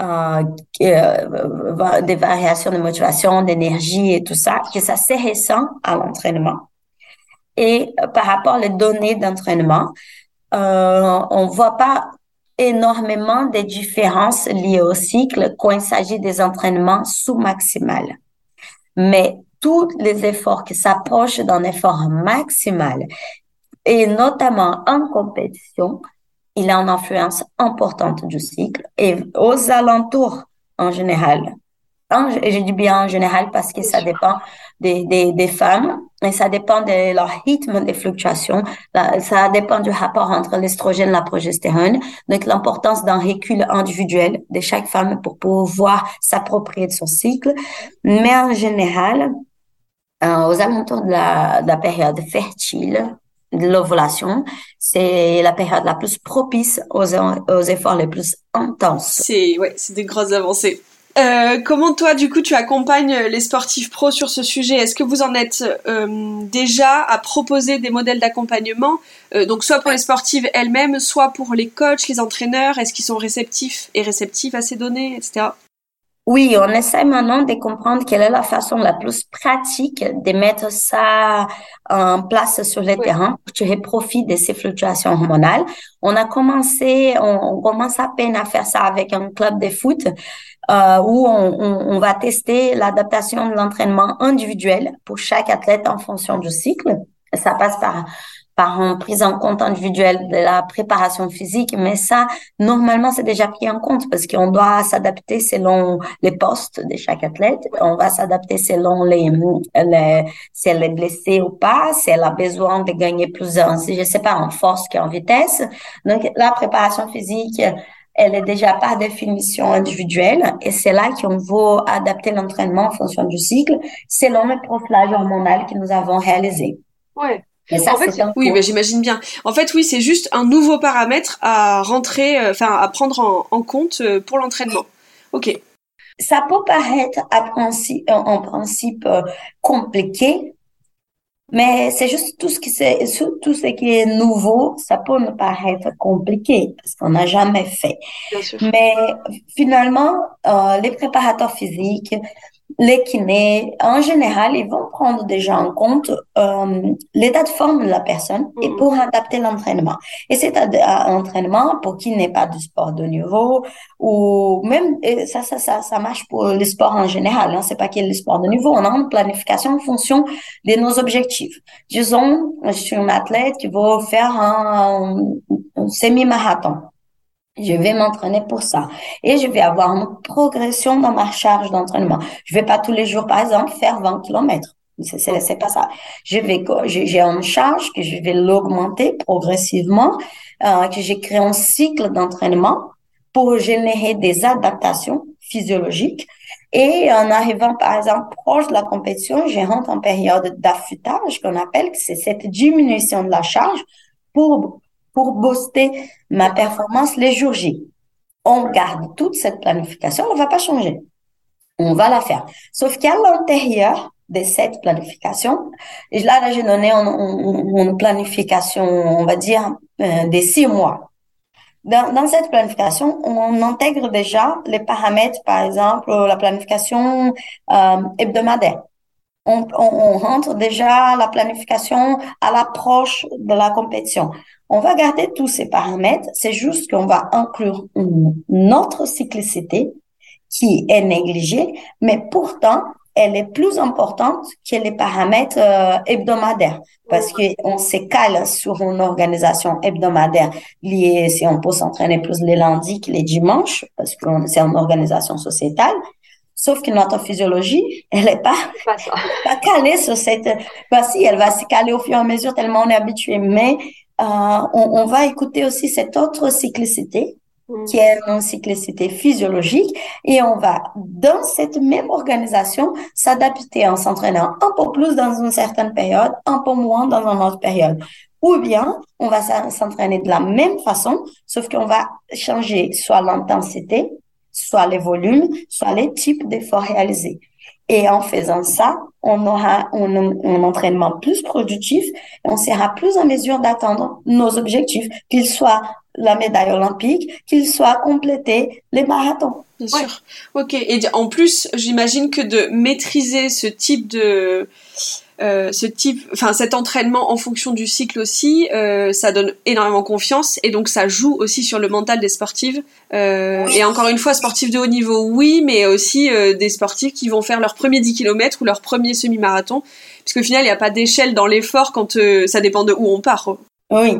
euh, euh, des variations de motivation, d'énergie et tout ça, que ça se ressent à l'entraînement. Et euh, par rapport aux données d'entraînement, euh, on voit pas énormément de différences liées au cycle quand il s'agit des entraînements sous-maximales. Mais tous les efforts qui s'approchent d'un effort maximal, et notamment en compétition, il a une influence importante du cycle et aux alentours en général. je dis bien en général parce que ça dépend des, des, des, femmes et ça dépend de leur rythme de fluctuation. Ça dépend du rapport entre l'estrogène et la progestérone. Donc, l'importance d'un recul individuel de chaque femme pour pouvoir s'approprier de son cycle. Mais en général, euh, aux alentours de la, de la période fertile, l'ovulation, c'est la période la plus propice aux, aux efforts les plus intenses. C'est ouais, c'est des grosses avancées. Euh, comment toi, du coup, tu accompagnes les sportifs pros sur ce sujet? Est-ce que vous en êtes euh, déjà à proposer des modèles d'accompagnement, euh, donc soit pour les sportives elles-mêmes, soit pour les coachs, les entraîneurs? Est-ce qu'ils sont réceptifs et réceptifs à ces données, etc. Oui, on essaie maintenant de comprendre quelle est la façon la plus pratique de mettre ça en place sur le terrain pour tirer profit de ces fluctuations hormonales. On a commencé, on, commence à peine à faire ça avec un club de foot euh, où on, on va tester l'adaptation de l'entraînement individuel pour chaque athlète en fonction du cycle. Ça passe par par une prise en compte individuelle de la préparation physique, mais ça, normalement, c'est déjà pris en compte parce qu'on doit s'adapter selon les postes de chaque athlète. On va s'adapter selon les, les, si elle est blessée ou pas, si elle a besoin de gagner plus en, je sais pas, en force qu'en vitesse. Donc, la préparation physique, elle est déjà par définition individuelle et c'est là qu'on va adapter l'entraînement en fonction du cycle selon le profilage hormonal que nous avons réalisé. Ouais. Mais ça, en fait, oui, mais j'imagine bien. En fait, oui, c'est juste un nouveau paramètre à rentrer, euh, enfin, à prendre en, compte euh, pour l'entraînement. Ok. Ça peut paraître en principe euh, compliqué, mais c'est juste tout ce qui c'est tout ce qui est nouveau, ça peut me paraître compliqué parce qu'on n'a jamais fait. Mais finalement, les préparateurs physiques, les kinés, en général, ils vont prendre déjà en compte euh, l'état de forme de la personne et mm. pour adapter l'entraînement. Et cet entraînement, pour qui n'est pas du sport de niveau, ou même, ça, ça, ça, ça marche pour le sport en général, hein, c'est pas qu'il le sport de niveau, on a une planification en fonction de nos objectifs. Disons, je suis un athlète qui veut faire un semi-marathon. Je vais m'entraîner pour ça. Et je vais avoir une progression dans ma charge d'entraînement. Je vais pas tous les jours, par exemple, faire 20 km. C'est, c'est, pas ça. Je vais, j'ai une charge que je vais l'augmenter progressivement, euh, que j'ai créé un cycle d'entraînement pour générer des adaptations physiologiques. Et en arrivant, par exemple, proche de la compétition, je rentre en période d'affûtage qu'on appelle, c'est cette diminution de la charge pour pour booster ma performance les jours J. On garde toute cette planification, on ne va pas changer. On va la faire. Sauf qu'à l'intérieur de cette planification, et là, là j'ai donné une, planification, on va dire, euh, des six mois. Dans, cette planification, on intègre déjà les paramètres, par exemple, la planification euh, hebdomadaire. On, on, rentre déjà la planification à l'approche de la compétition. On va garder tous ces paramètres, c'est juste qu'on va inclure une autre cyclicité qui est négligée, mais pourtant, elle est plus importante que les paramètres euh, hebdomadaires parce qu'on se cale sur une organisation hebdomadaire liée, si on peut s'entraîner plus les lundis que les dimanches, parce que c'est une organisation sociétale. Sauf que notre physiologie, elle n'est pas, pas, pas, calée sur cette... Bah si, elle va se caler au fur et à mesure tellement on est habitué. Mais euh, on, on, va écouter aussi cette autre cyclicité Mm. qui est une cyclicité physiologique, et on va, dans cette même organisation, s'adapter en s'entraînant un peu plus dans une certaine période, un peu moins dans une autre période. Ou bien, on va s'entraîner de la même façon, sauf qu'on va changer soit l'intensité, soit les volumes, soit les types d'efforts réalisés. Et en faisant ça, on aura un, un, entraînement plus productif et on sera plus en mesure d'atteindre nos objectifs, qu'ils soient la médaille olympique, qu'il soit complété les marathons. Bien sûr. Ok. Et en plus, j'imagine que de maîtriser ce type de euh, ce type, enfin cet entraînement en fonction du cycle aussi, euh, ça donne énormément confiance et donc ça joue aussi sur le mental des sportives. Euh, et encore une fois, sportifs de haut niveau, oui, mais aussi euh, des sportifs qui vont faire leur premier 10 km ou leur premier semi-marathon, puisque au final, il n'y a pas d'échelle dans l'effort quand euh, ça dépend de où on part. Oui,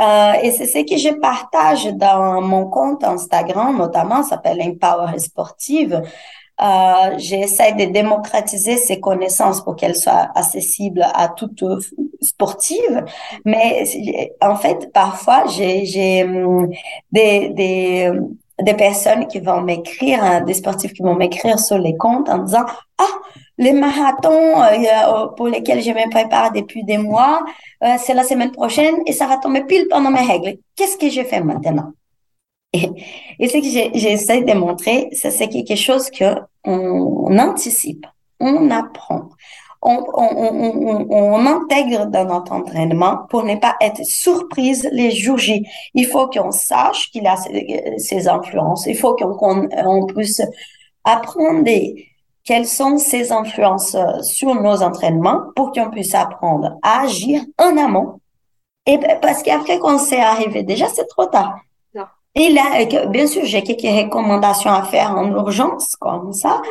euh, et c'est ce que je partage dans mon compte Instagram, notamment, s'appelle Empower Sportive. Euh, j'essaie de démocratiser ces connaissances pour qu'elles soient accessibles à toute sportive. Mais en fait, parfois, j'ai hum, des, des, personnes qui vont m'écrire, hein, des sportifs qui vont m'écrire sur les comptes en disant ah les marathons euh, pour lesquels je me prépare depuis des mois, euh, c'est la semaine prochaine et ça va tomber pile pendant mes règles. Qu'est-ce que je fais maintenant? [LAUGHS] Et, ce que j'essaie de montrer, c'est quelque chose que on anticipe, on apprend on, intègre dans notre entraînement pour ne pas être surprise les jours J. Il faut qu'on sache qu'il a ces, influences. Il faut qu'on puisse apprendre quelles sont ces influences sur nos entraînements pour qu'on puisse apprendre à agir en amont. Et parce qu'après qu'on s'est arrivé, déjà c'est trop tard. Et là, bien sûr, j'ai quelques recommandations à faire en urgence, comme ça.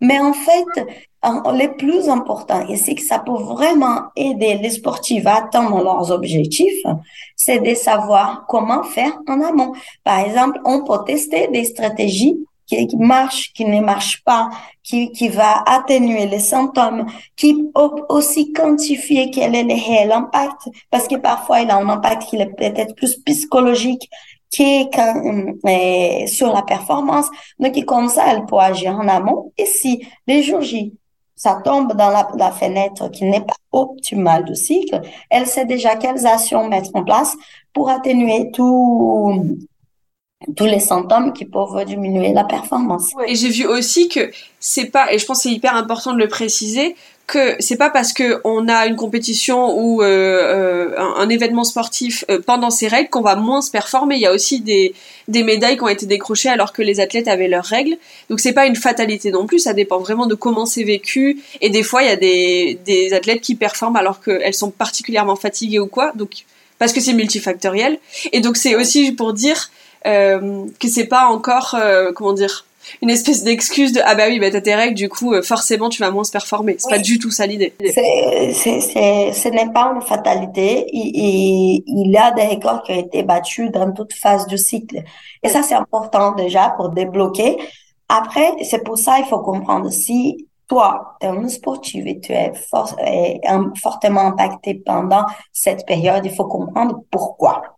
Mais en fait, le plus important, et c'est que ça peut vraiment aider les sportifs à atteindre leurs objectifs, c'est de savoir comment faire en amont. Par exemple, on peut tester des stratégies qui, marchent, qui ne marchent pas, qui, qui va atténuer les symptômes, qui peut aussi quantifier quel est le réel impact, parce que parfois il a un impact qui est peut-être plus psychologique qui est euh, sur la performance. Donc, comme ça, elle peut agir en amont. Et si les jours J, ça tombe dans la, la fenêtre qui n'est pas optimale du cycle, elle sait déjà quelles actions mettre en place pour atténuer tout, tous les symptômes qui peuvent diminuer la performance. Et j'ai vu aussi que c'est pas, et je pense que c'est hyper important de le préciser, que c'est pas parce que on a une compétition ou euh, euh, un, événement sportif euh, pendant ces règles qu'on va moins se performer. Il y a aussi des, des médailles qui ont été décrochées alors que les athlètes avaient leurs règles. Donc c'est pas une fatalité non plus. Ça dépend vraiment de comment c'est vécu. Et des fois il y a des, des athlètes qui performent alors qu'elles sont particulièrement fatiguées ou quoi. Donc parce que c'est multifactoriel. Et donc c'est aussi pour dire euh, que c'est pas encore comment dire une espèce d'excuse de ah bah oui bah t'as tes règles du coup euh, forcément tu vas moins se performer. C'est pas du tout ça l'idée. Ce n'est pas une fatalité. Il, il, y a des records qui ont été battus dans toute phase du cycle. Et ça c'est important déjà pour débloquer. Après c'est pour ça il faut comprendre si toi, tu es un sportif et tu es fortement impacté pendant cette période, il faut comprendre pourquoi.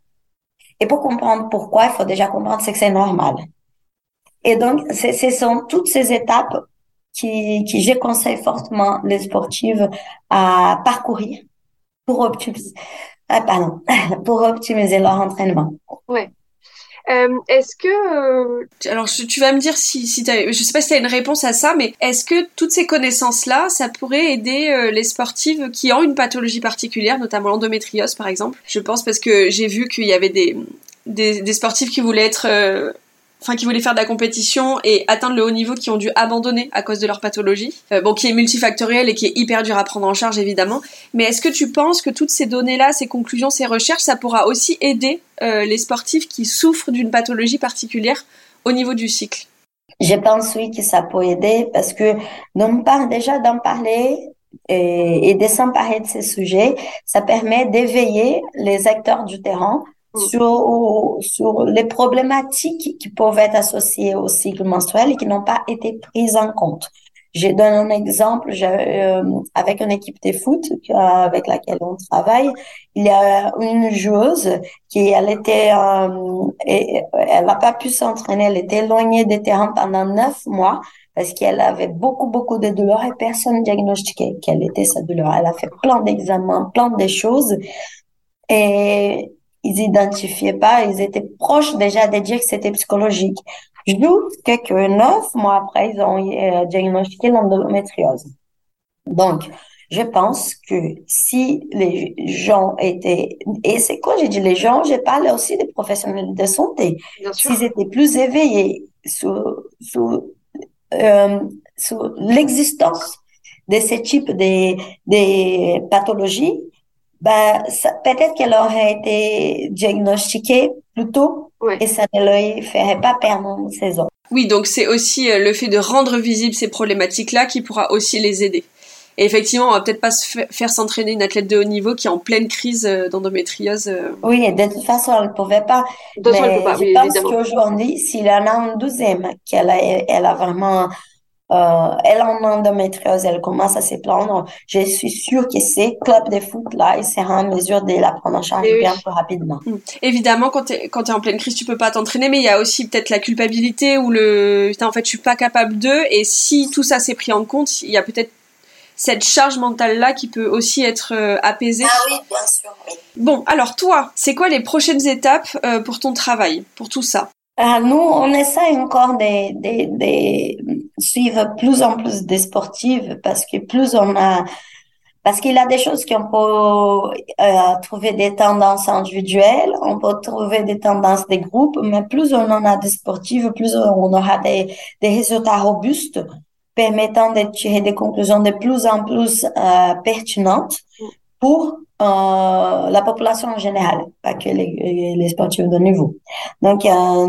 Et pour comprendre pourquoi, il faut déjà comprendre que c'est normal. Et donc, ce sont toutes ces étapes qui, qui je conseille fortement les sportives à parcourir pour optimiser, ah, pardon, [LAUGHS] pour optimiser leur entraînement. Ouais. Euh, est-ce que euh, alors tu vas me dire si si as, je sais pas si tu as une réponse à ça mais est-ce que toutes ces connaissances là ça pourrait aider euh, les sportives qui ont une pathologie particulière notamment l'endométriose par exemple? Je pense parce que j'ai vu qu'il y avait des des, des sportifs qui voulaient être enfin qui voulaient faire de la compétition et atteindre le haut niveau qui ont dû abandonner à cause de leur pathologie, euh, bon qui est multifactoriel et qui est hyper dur à prendre en charge évidemment. Mais est-ce que tu penses que toutes ces données-là, ces conclusions, ces recherches, ça pourra aussi aider euh, les sportifs qui souffrent d'une pathologie particulière au niveau du cycle? Je pense oui que ça peut aider parce que d'en parle déjà d'en parler et, et de s'emparer de ces sujets, ça permet d'éveiller les acteurs du terrain. Sur, sur les problématiques qui peuvent être associées au cycle menstruel et qui n'ont pas été prises en compte. Je donne un exemple euh, avec une équipe de foot avec laquelle on travaille. Il y a une joueuse qui elle était, euh, elle n'a pas pu s'entraîner, elle était éloignée des terrains pendant neuf mois parce qu'elle avait beaucoup beaucoup de douleurs et personne diagnostiquait quelle était sa douleur. Elle a fait plein d'examens, plein de choses et ils identifiaient pas, ils étaient proches déjà de dire que c'était psychologique. Jusqu'à que neuf mois après, ils ont euh, diagnostiqué l'endométriose. Donc, je pense que si les gens étaient, et c'est quoi j'ai dit les gens, j'ai parlé aussi des professionnels de santé, s'ils étaient plus éveillés sur, sur, euh, sur l'existence de ce type de, de pathologies, ben, peut-être qu'elle aurait été diagnostiquée plus tôt et ça ne lui ferait pas perdre une saison. Oui, donc c'est aussi euh, le fait de rendre visibles ces problématiques-là qui pourra aussi les aider. Et effectivement, on va peut-être pas se faire s'entraîner une athlète de haut niveau qui est en pleine crise euh, d'endométriose. Euh. Oui, de toute façon, elle ne pouvait pas. De mais elle peut pas, je pense qu'aujourd'hui, s'il en a un douzième, qu'elle a, elle a vraiment euh, elle en endométriose, elle commence à se plaindre. Je suis sûre que ces clubs de foot là, ils seront en mesure de la prendre en charge bien plus rapidement. Mm. Évidemment, quand tu es, en pleine crise, tu peux pas t'entraîner, mais il y a aussi peut-être la culpabilité ou le, en fait, je suis pas capable de. Et si tout ça s'est pris en compte, il y a peut-être cette charge mentale là qui peut aussi être euh, apaisée. Ah oui, bien sûr. Oui. Bon, alors toi, c'est quoi les prochaines étapes euh, pour ton travail, pour tout ça? Ah, nous, on essaie encore de, de, de, suivre plus en plus des sportives parce que plus on a, parce qu'il y a des choses qu'on peut euh, trouver des tendances individuelles, on peut trouver des tendances des groupes, mais plus on en a des sportives, plus on aura des, des résultats robustes permettant de tirer des conclusions de plus en plus euh, pertinentes pour euh, la population en général, pas que les, les sportifs de niveau. Donc, euh,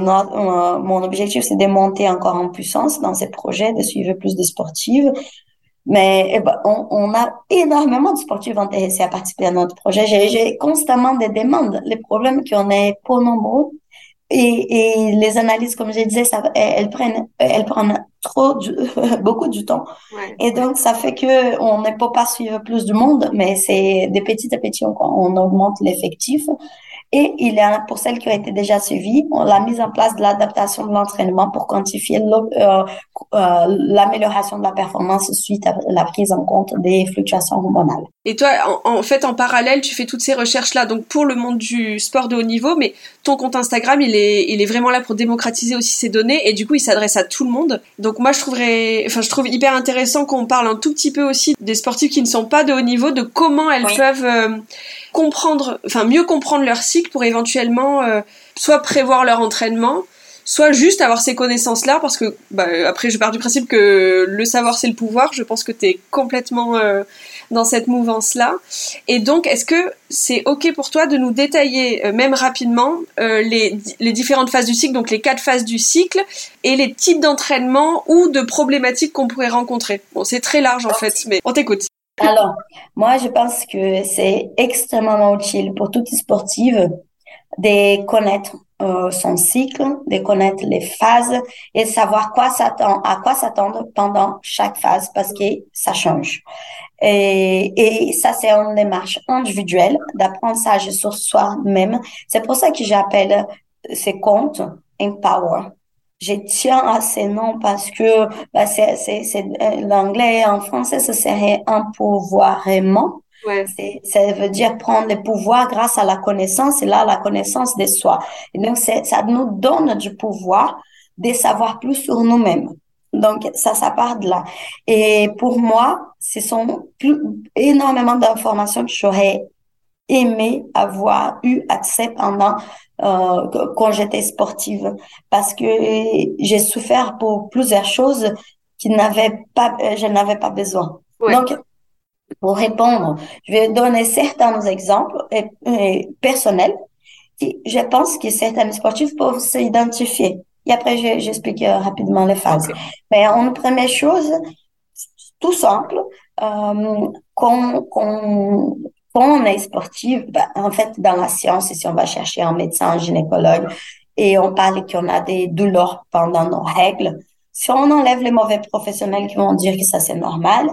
mon objectif, c'est de monter encore en puissance dans ces projets, de suivre plus de sportives. Mais eh ben, on, a énormément de sportifs intéressés à participer à notre projet. J'ai constamment des demandes. Les problèmes qu'on est peu nombreux et, et, les analyses, comme je disais, ça, elles, prennent, elles prennent trop, du, [LAUGHS] beaucoup du temps. Et donc, ça fait que on ne peut pas suivre plus de monde, mais c'est de petit à petit, on, on augmente l'effectif. Et il y a, pour celles qui ont été déjà suivies, on a mis en place de l'adaptation de l'entraînement pour quantifier euh, euh, l'amélioration de la performance suite à la prise en compte des fluctuations hormonales. Et toi, en, fait, en parallèle, tu fais toutes ces recherches-là, donc pour le monde du sport de haut niveau, mais ton compte Instagram, il est, il est vraiment là pour démocratiser aussi ces données, et du coup, il s'adresse à tout le monde. Donc moi, je trouverais, enfin, je trouve hyper intéressant qu'on parle un tout petit peu aussi des sportifs qui ne sont pas de haut niveau, de comment elles peuvent euh, comprendre, enfin mieux comprendre leur cycle pour éventuellement euh, soit prévoir leur entraînement, soit juste avoir ces connaissances-là, parce que bah, après je pars du principe que le savoir c'est le pouvoir, je pense que tu es complètement euh, dans cette mouvance-là. Et donc est-ce que c'est ok pour toi de nous détailler, euh, même rapidement, les, les, différentes phases du cycle, donc les quatre phases du cycle, et les types d'entraînement ou de problématiques qu'on pourrait rencontrer? Bon, c'est très large en fait, mais on t'écoute. Alors, moi, je pense que c'est extrêmement utile pour toutes les sportives de connaître euh, son cycle, de connaître les phases et savoir quoi s'attendre, à quoi s'attendre pendant chaque phase parce que ça change. Et, et ça, c'est une démarche individuelle d'apprentissage sur soi-même. C'est pour ça que j'appelle ces comptes Empower je tiens à ces noms parce que bah, c'est, c'est, c'est euh, l'anglais en français, ce serait un pouvoirement. Ouais. ça veut dire prendre le pouvoir grâce à la connaissance et là la connaissance de soi. Et donc c'est, ça nous donne du pouvoir de savoir plus sur nous-mêmes. Donc ça, ça part de là. Et pour moi, ce sont plus, énormément d'informations que j'aurais aimé avoir eu accès pendant euh, quand j'étais sportive parce que j'ai souffert pour plusieurs choses qui n'avaient pas euh, je n'avais pas besoin. Donc pour répondre, je vais donner certains exemples et, personnels qui je pense que certains sportifs peuvent s'identifier. et après j'explique rapidement les phases. Mais une première chose, tout simple, euh, quand, quand, on est sportif, ben, en fait, dans la science, si on va chercher un médecin, un gynécologue, et on parle qu'on a des douleurs pendant nos règles, si on enlève les mauvais professionnels qui vont dire que ça c'est normal,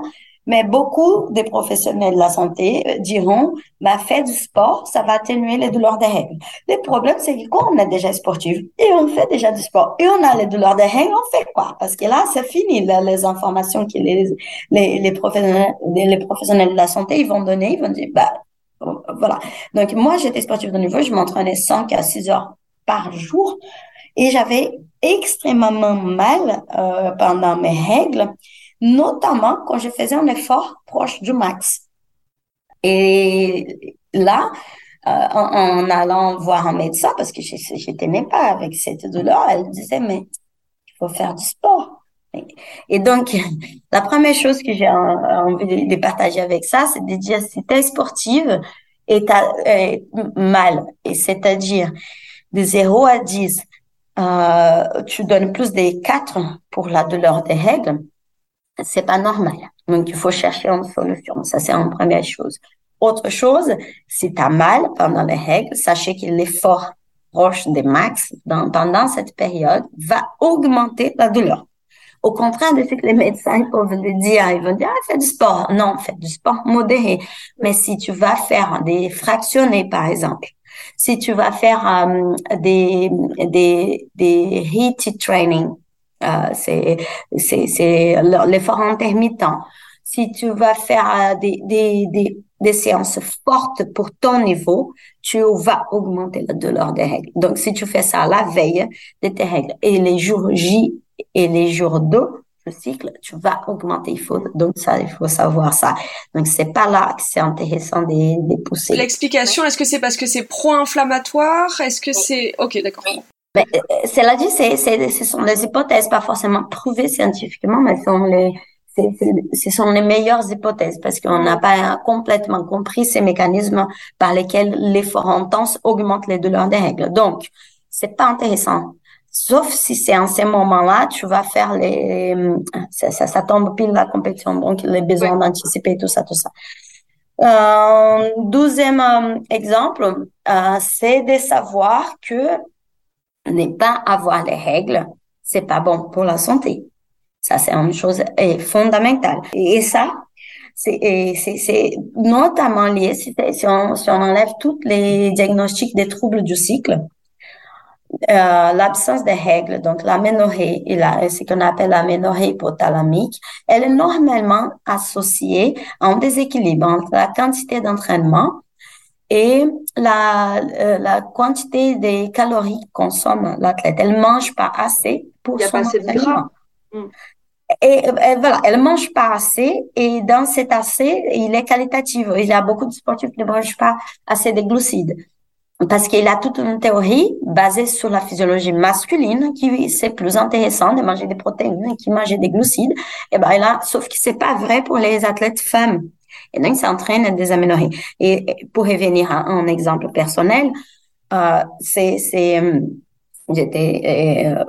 mais beaucoup des professionnels de la santé euh, diront, bah, fais du sport, ça va atténuer les douleurs des règles. Le problème, c'est que quand on est déjà sportif et on fait déjà du sport et on a les douleurs des règles, on fait quoi? Parce que là, c'est fini, les informations que les, les, professionnels, les professionnels de la santé, ils vont donner, ils vont dire, bah, voilà. Donc, moi, j'étais sportif de niveau, je m'entraînais 5 à 6 heures par jour et j'avais extrêmement mal euh, pendant mes règles notamment quand je faisais un effort proche du max. Et là, euh, en, allant voir un médecin, parce que je n'étais même pas avec cette douleur, elle disait, mais il faut faire du sport. Et donc, [LAUGHS] la première chose que j'ai envie de partager avec ça, c'est de dire, si tu sportive et euh, mal, et c'est-à-dire de 0 à 10, euh, tu donnes plus de 4 pour la douleur des règles, c'est pas normal. Donc, il faut chercher une solution. Ça, c'est une première chose. Autre chose, si tu as mal pendant les règles, sachez que l'effort proche des max pendant cette période va augmenter la douleur. Au contraire de ce que les médecins peuvent le dire, ils vont dire, ah, fais du sport. Non, fais du sport modéré. Mais si tu vas faire des fractionnés, par exemple, si tu vas faire euh, des, des, des heat training, c'est c'est l'effort intermittent. Si tu vas faire euh, des, des, des, des, séances fortes pour ton niveau, tu vas augmenter la douleur des règles. Donc, si tu fais ça la veille de tes règles et les jours J et les jours 2, le cycle, tu vas augmenter. Il faut, donc ça, il faut savoir ça. Donc c'est pas là que c'est intéressant de, de pousser. L'explication, est-ce que c'est parce que c'est pro-inflammatoire? Est-ce que c'est, ok, d'accord. Mais, ben, euh, cela dit, c'est, c'est, ce sont des hypothèses, pas forcément prouvées scientifiquement, mais ce sont les, c'est, ce sont les meilleures hypothèses parce qu'on n'a pas complètement compris ces mécanismes par lesquels l'effort intense augmente les douleurs des règles. Donc, c'est pas intéressant. Sauf si c'est en ces moments-là, tu vas faire les, ça, ça, ça, tombe pile la compétition, donc les besoins d'anticiper, tout ça, tout ça. Euh, douzième euh, exemple, euh, c'est de savoir que ne pas avoir les règles, c'est pas bon pour la santé. Ça, c'est une chose fondamentale. Et ça, c'est notamment lié, si, on, si on enlève tous les diagnostics des troubles du cycle, euh, l'absence de règles, donc l'aménorrhée et ce qu'on appelle l'aménorrhée hypothalamique, elle est normalement associée à un déséquilibre entre la quantité d'entraînement et la, euh, la quantité de calories consomme l'athlète. Elle mange pas assez pour son entraînement. Hmm. Et, voilà, elle mange pas assez et dans cet assez, il est qualitatif. Il y a beaucoup de sportifs qui ne mangent pas assez de glucides parce qu'il a toute une théorie basée sur la physiologie masculine qui c'est plus intéressant de manger des protéines de manger des glucides. Et ben là, sauf que c'est pas vrai pour les athlètes femmes. Et donc, ça entraîne des aménorrhées. Et pour revenir à un exemple personnel, euh, c'est, c'est, euh, j'étais, euh,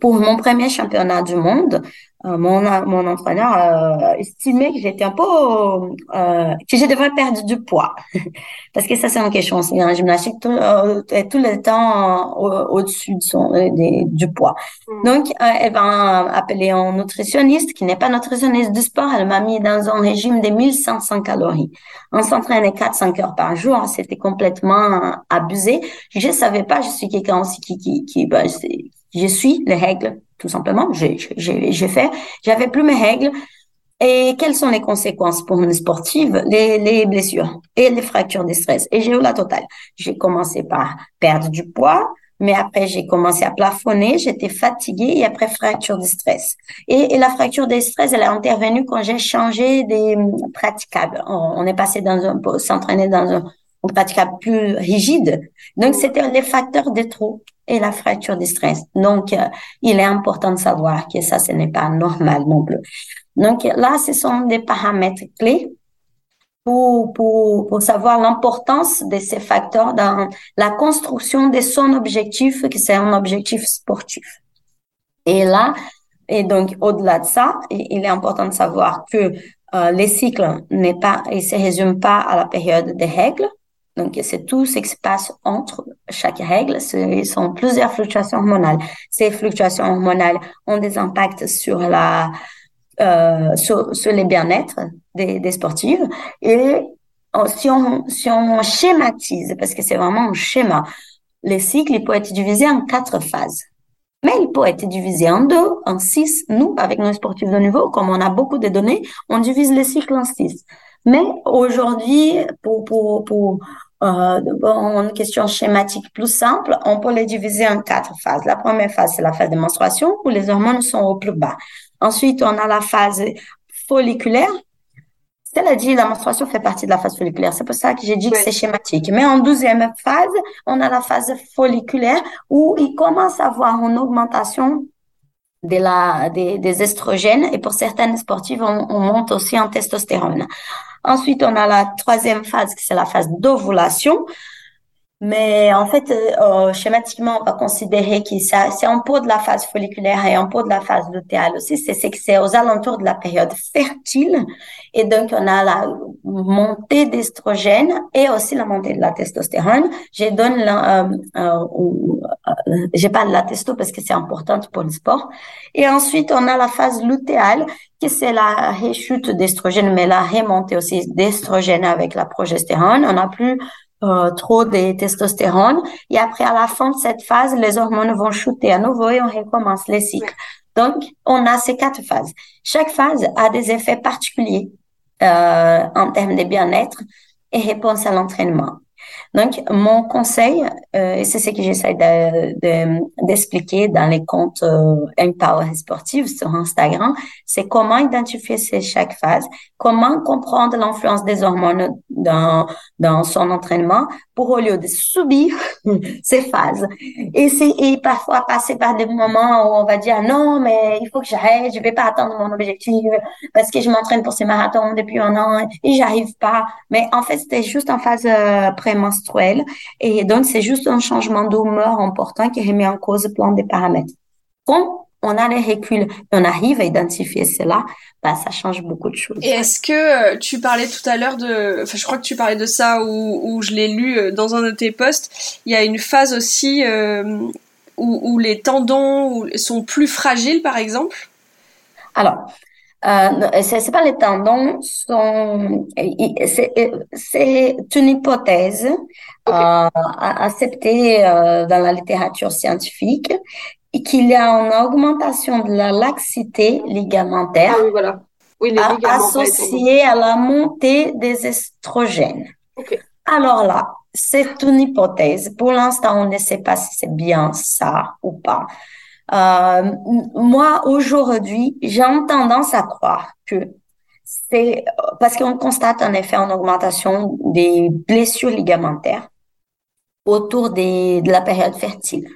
pour mon premier championnat du monde, euh, mon, mon entraîneur euh, estimait que j'étais un peu, euh, que je devrais perdre du poids. [LAUGHS] Parce que ça, c'est une question aussi. En gymnastique, tout, euh, tout le temps au-dessus de son, du poids. Mm. Donc, elle va appeler un nutritionniste qui n'est pas nutritionniste du sport. Elle m'a mis dans un régime de 1500 calories. On s'entraînait 4-5 heures par jour. C'était complètement abusé. Je savais pas, je suis quelqu'un aussi qui, qui, qui, ben, je suis les règles tout simplement. J'ai fait, j'avais plus mes règles. Et quelles sont les conséquences pour une sportive? Les, les blessures et les fractures de stress. Et j'ai eu la totale. J'ai commencé par perdre du poids, mais après j'ai commencé à plafonner, j'étais fatiguée et après fracture de stress. Et, et la fracture de stress, elle est intervenue quand j'ai changé des praticables. On, on est passé dans un s'entraîner dans un, un praticable plus rigide. Donc c'était les facteurs de trop et la fracture de stress. Donc, euh, il est important de savoir que ça, ce n'est pas normal non plus. Donc, là, ce sont des paramètres clés pour, pour, pour savoir l'importance de ces facteurs dans la construction de son objectif, que c'est un objectif sportif. Et là, et donc au-delà de ça, il est important de savoir que euh, les cycles n'est pas, ils se résument pas à la période des règles. Donc, c'est tout ce qui se passe entre chaque règle. Ce sont plusieurs fluctuations hormonales. Ces fluctuations hormonales ont des impacts sur la, euh, sur, les bien-être des, des sportives. Et euh, si on, si on schématise, parce que c'est vraiment un schéma, les cycles, ils peuvent être divisés en quatre phases. Mais il peut être divisé en deux, en six. Nous, avec nos sportifs de niveau, comme on a beaucoup de données, on divise les cycles en six. Mais aujourd'hui, pour, pour euh, une question schématique plus simple, on peut les diviser en quatre phases. La première phase, c'est la phase de menstruation où les hormones sont au plus bas. Ensuite, on a la phase folliculaire cela dit, la menstruation fait partie de la phase folliculaire. C'est pour ça que j'ai dit que c'est schématique. Mais en douzième phase, on a la phase folliculaire où il commence à avoir une augmentation de la, des, des estrogènes et pour certaines sportives, on, on, monte aussi en testostérone. Ensuite, on a la troisième phase, qui c'est la phase d'ovulation. Mais en fait, euh, euh, schématiquement, on va considérer que c'est un peu de la phase folliculaire et un peu de la phase lutéale aussi. C'est que c'est aux alentours de la période fertile. Et donc, on a la montée d'estrogène et aussi la montée de la testostérone. Je donne, euh, euh, euh, j'ai pas de la testo parce que c'est important pour le sport. Et ensuite, on a la phase lutéale qui c'est la rechute d'estrogène, mais la remontée aussi d'estrogène avec la progestérone. On n'a plus euh, trop de testostérone. Et après, à la fin de cette phase, les hormones vont chuter à nouveau et on recommence les cycles. Donc, on a ces quatre phases. Chaque phase a des effets particuliers euh, en termes de bien-être et réponse à l'entraînement. Donc, mon conseil, euh, et c'est ce que j'essaie d'expliquer de, dans les comptes euh, Empower Sportive sur Instagram, c'est comment identifier chaque phase, comment comprendre l'influence des hormones dans, dans son entraînement pour au lieu de subir [LAUGHS] ces phases. Et et parfois passer par des moments où on va dire non, mais il faut que j'arrête, je vais pas atteindre mon objectif parce que je m'entraîne pour ces marathons depuis un an et j'arrive pas. Mais en fait, c'était juste en phase euh, prémenstruelle et donc c'est juste un changement d'humeur important qui remet en cause plein de paramètres. Quand on a les reculs on arrive à identifier cela, bah, ça change beaucoup de choses. Et est-ce que euh, tu parlais tout à l'heure de, enfin, je crois que tu parlais de ça ou, ou je l'ai lu euh, dans un de tes posts. Il y a une phase aussi euh, où, où, les tendons sont plus fragiles, par exemple? Alors, euh, c'est pas les tendons, sont c'est une hypothèse okay. euh, acceptée euh, dans la littérature scientifique qu'il y a une augmentation de la laxité ligamentaire ah, oui, voilà. oui, associée à la montée des estrogènes. Okay. Alors là, c'est une hypothèse. Pour l'instant, on ne sait pas si c'est bien ça ou pas. Euh, moi, aujourd'hui, j'ai tendance à croire que c'est parce qu'on constate en effet une augmentation des blessures ligamentaires autour de la période fertile.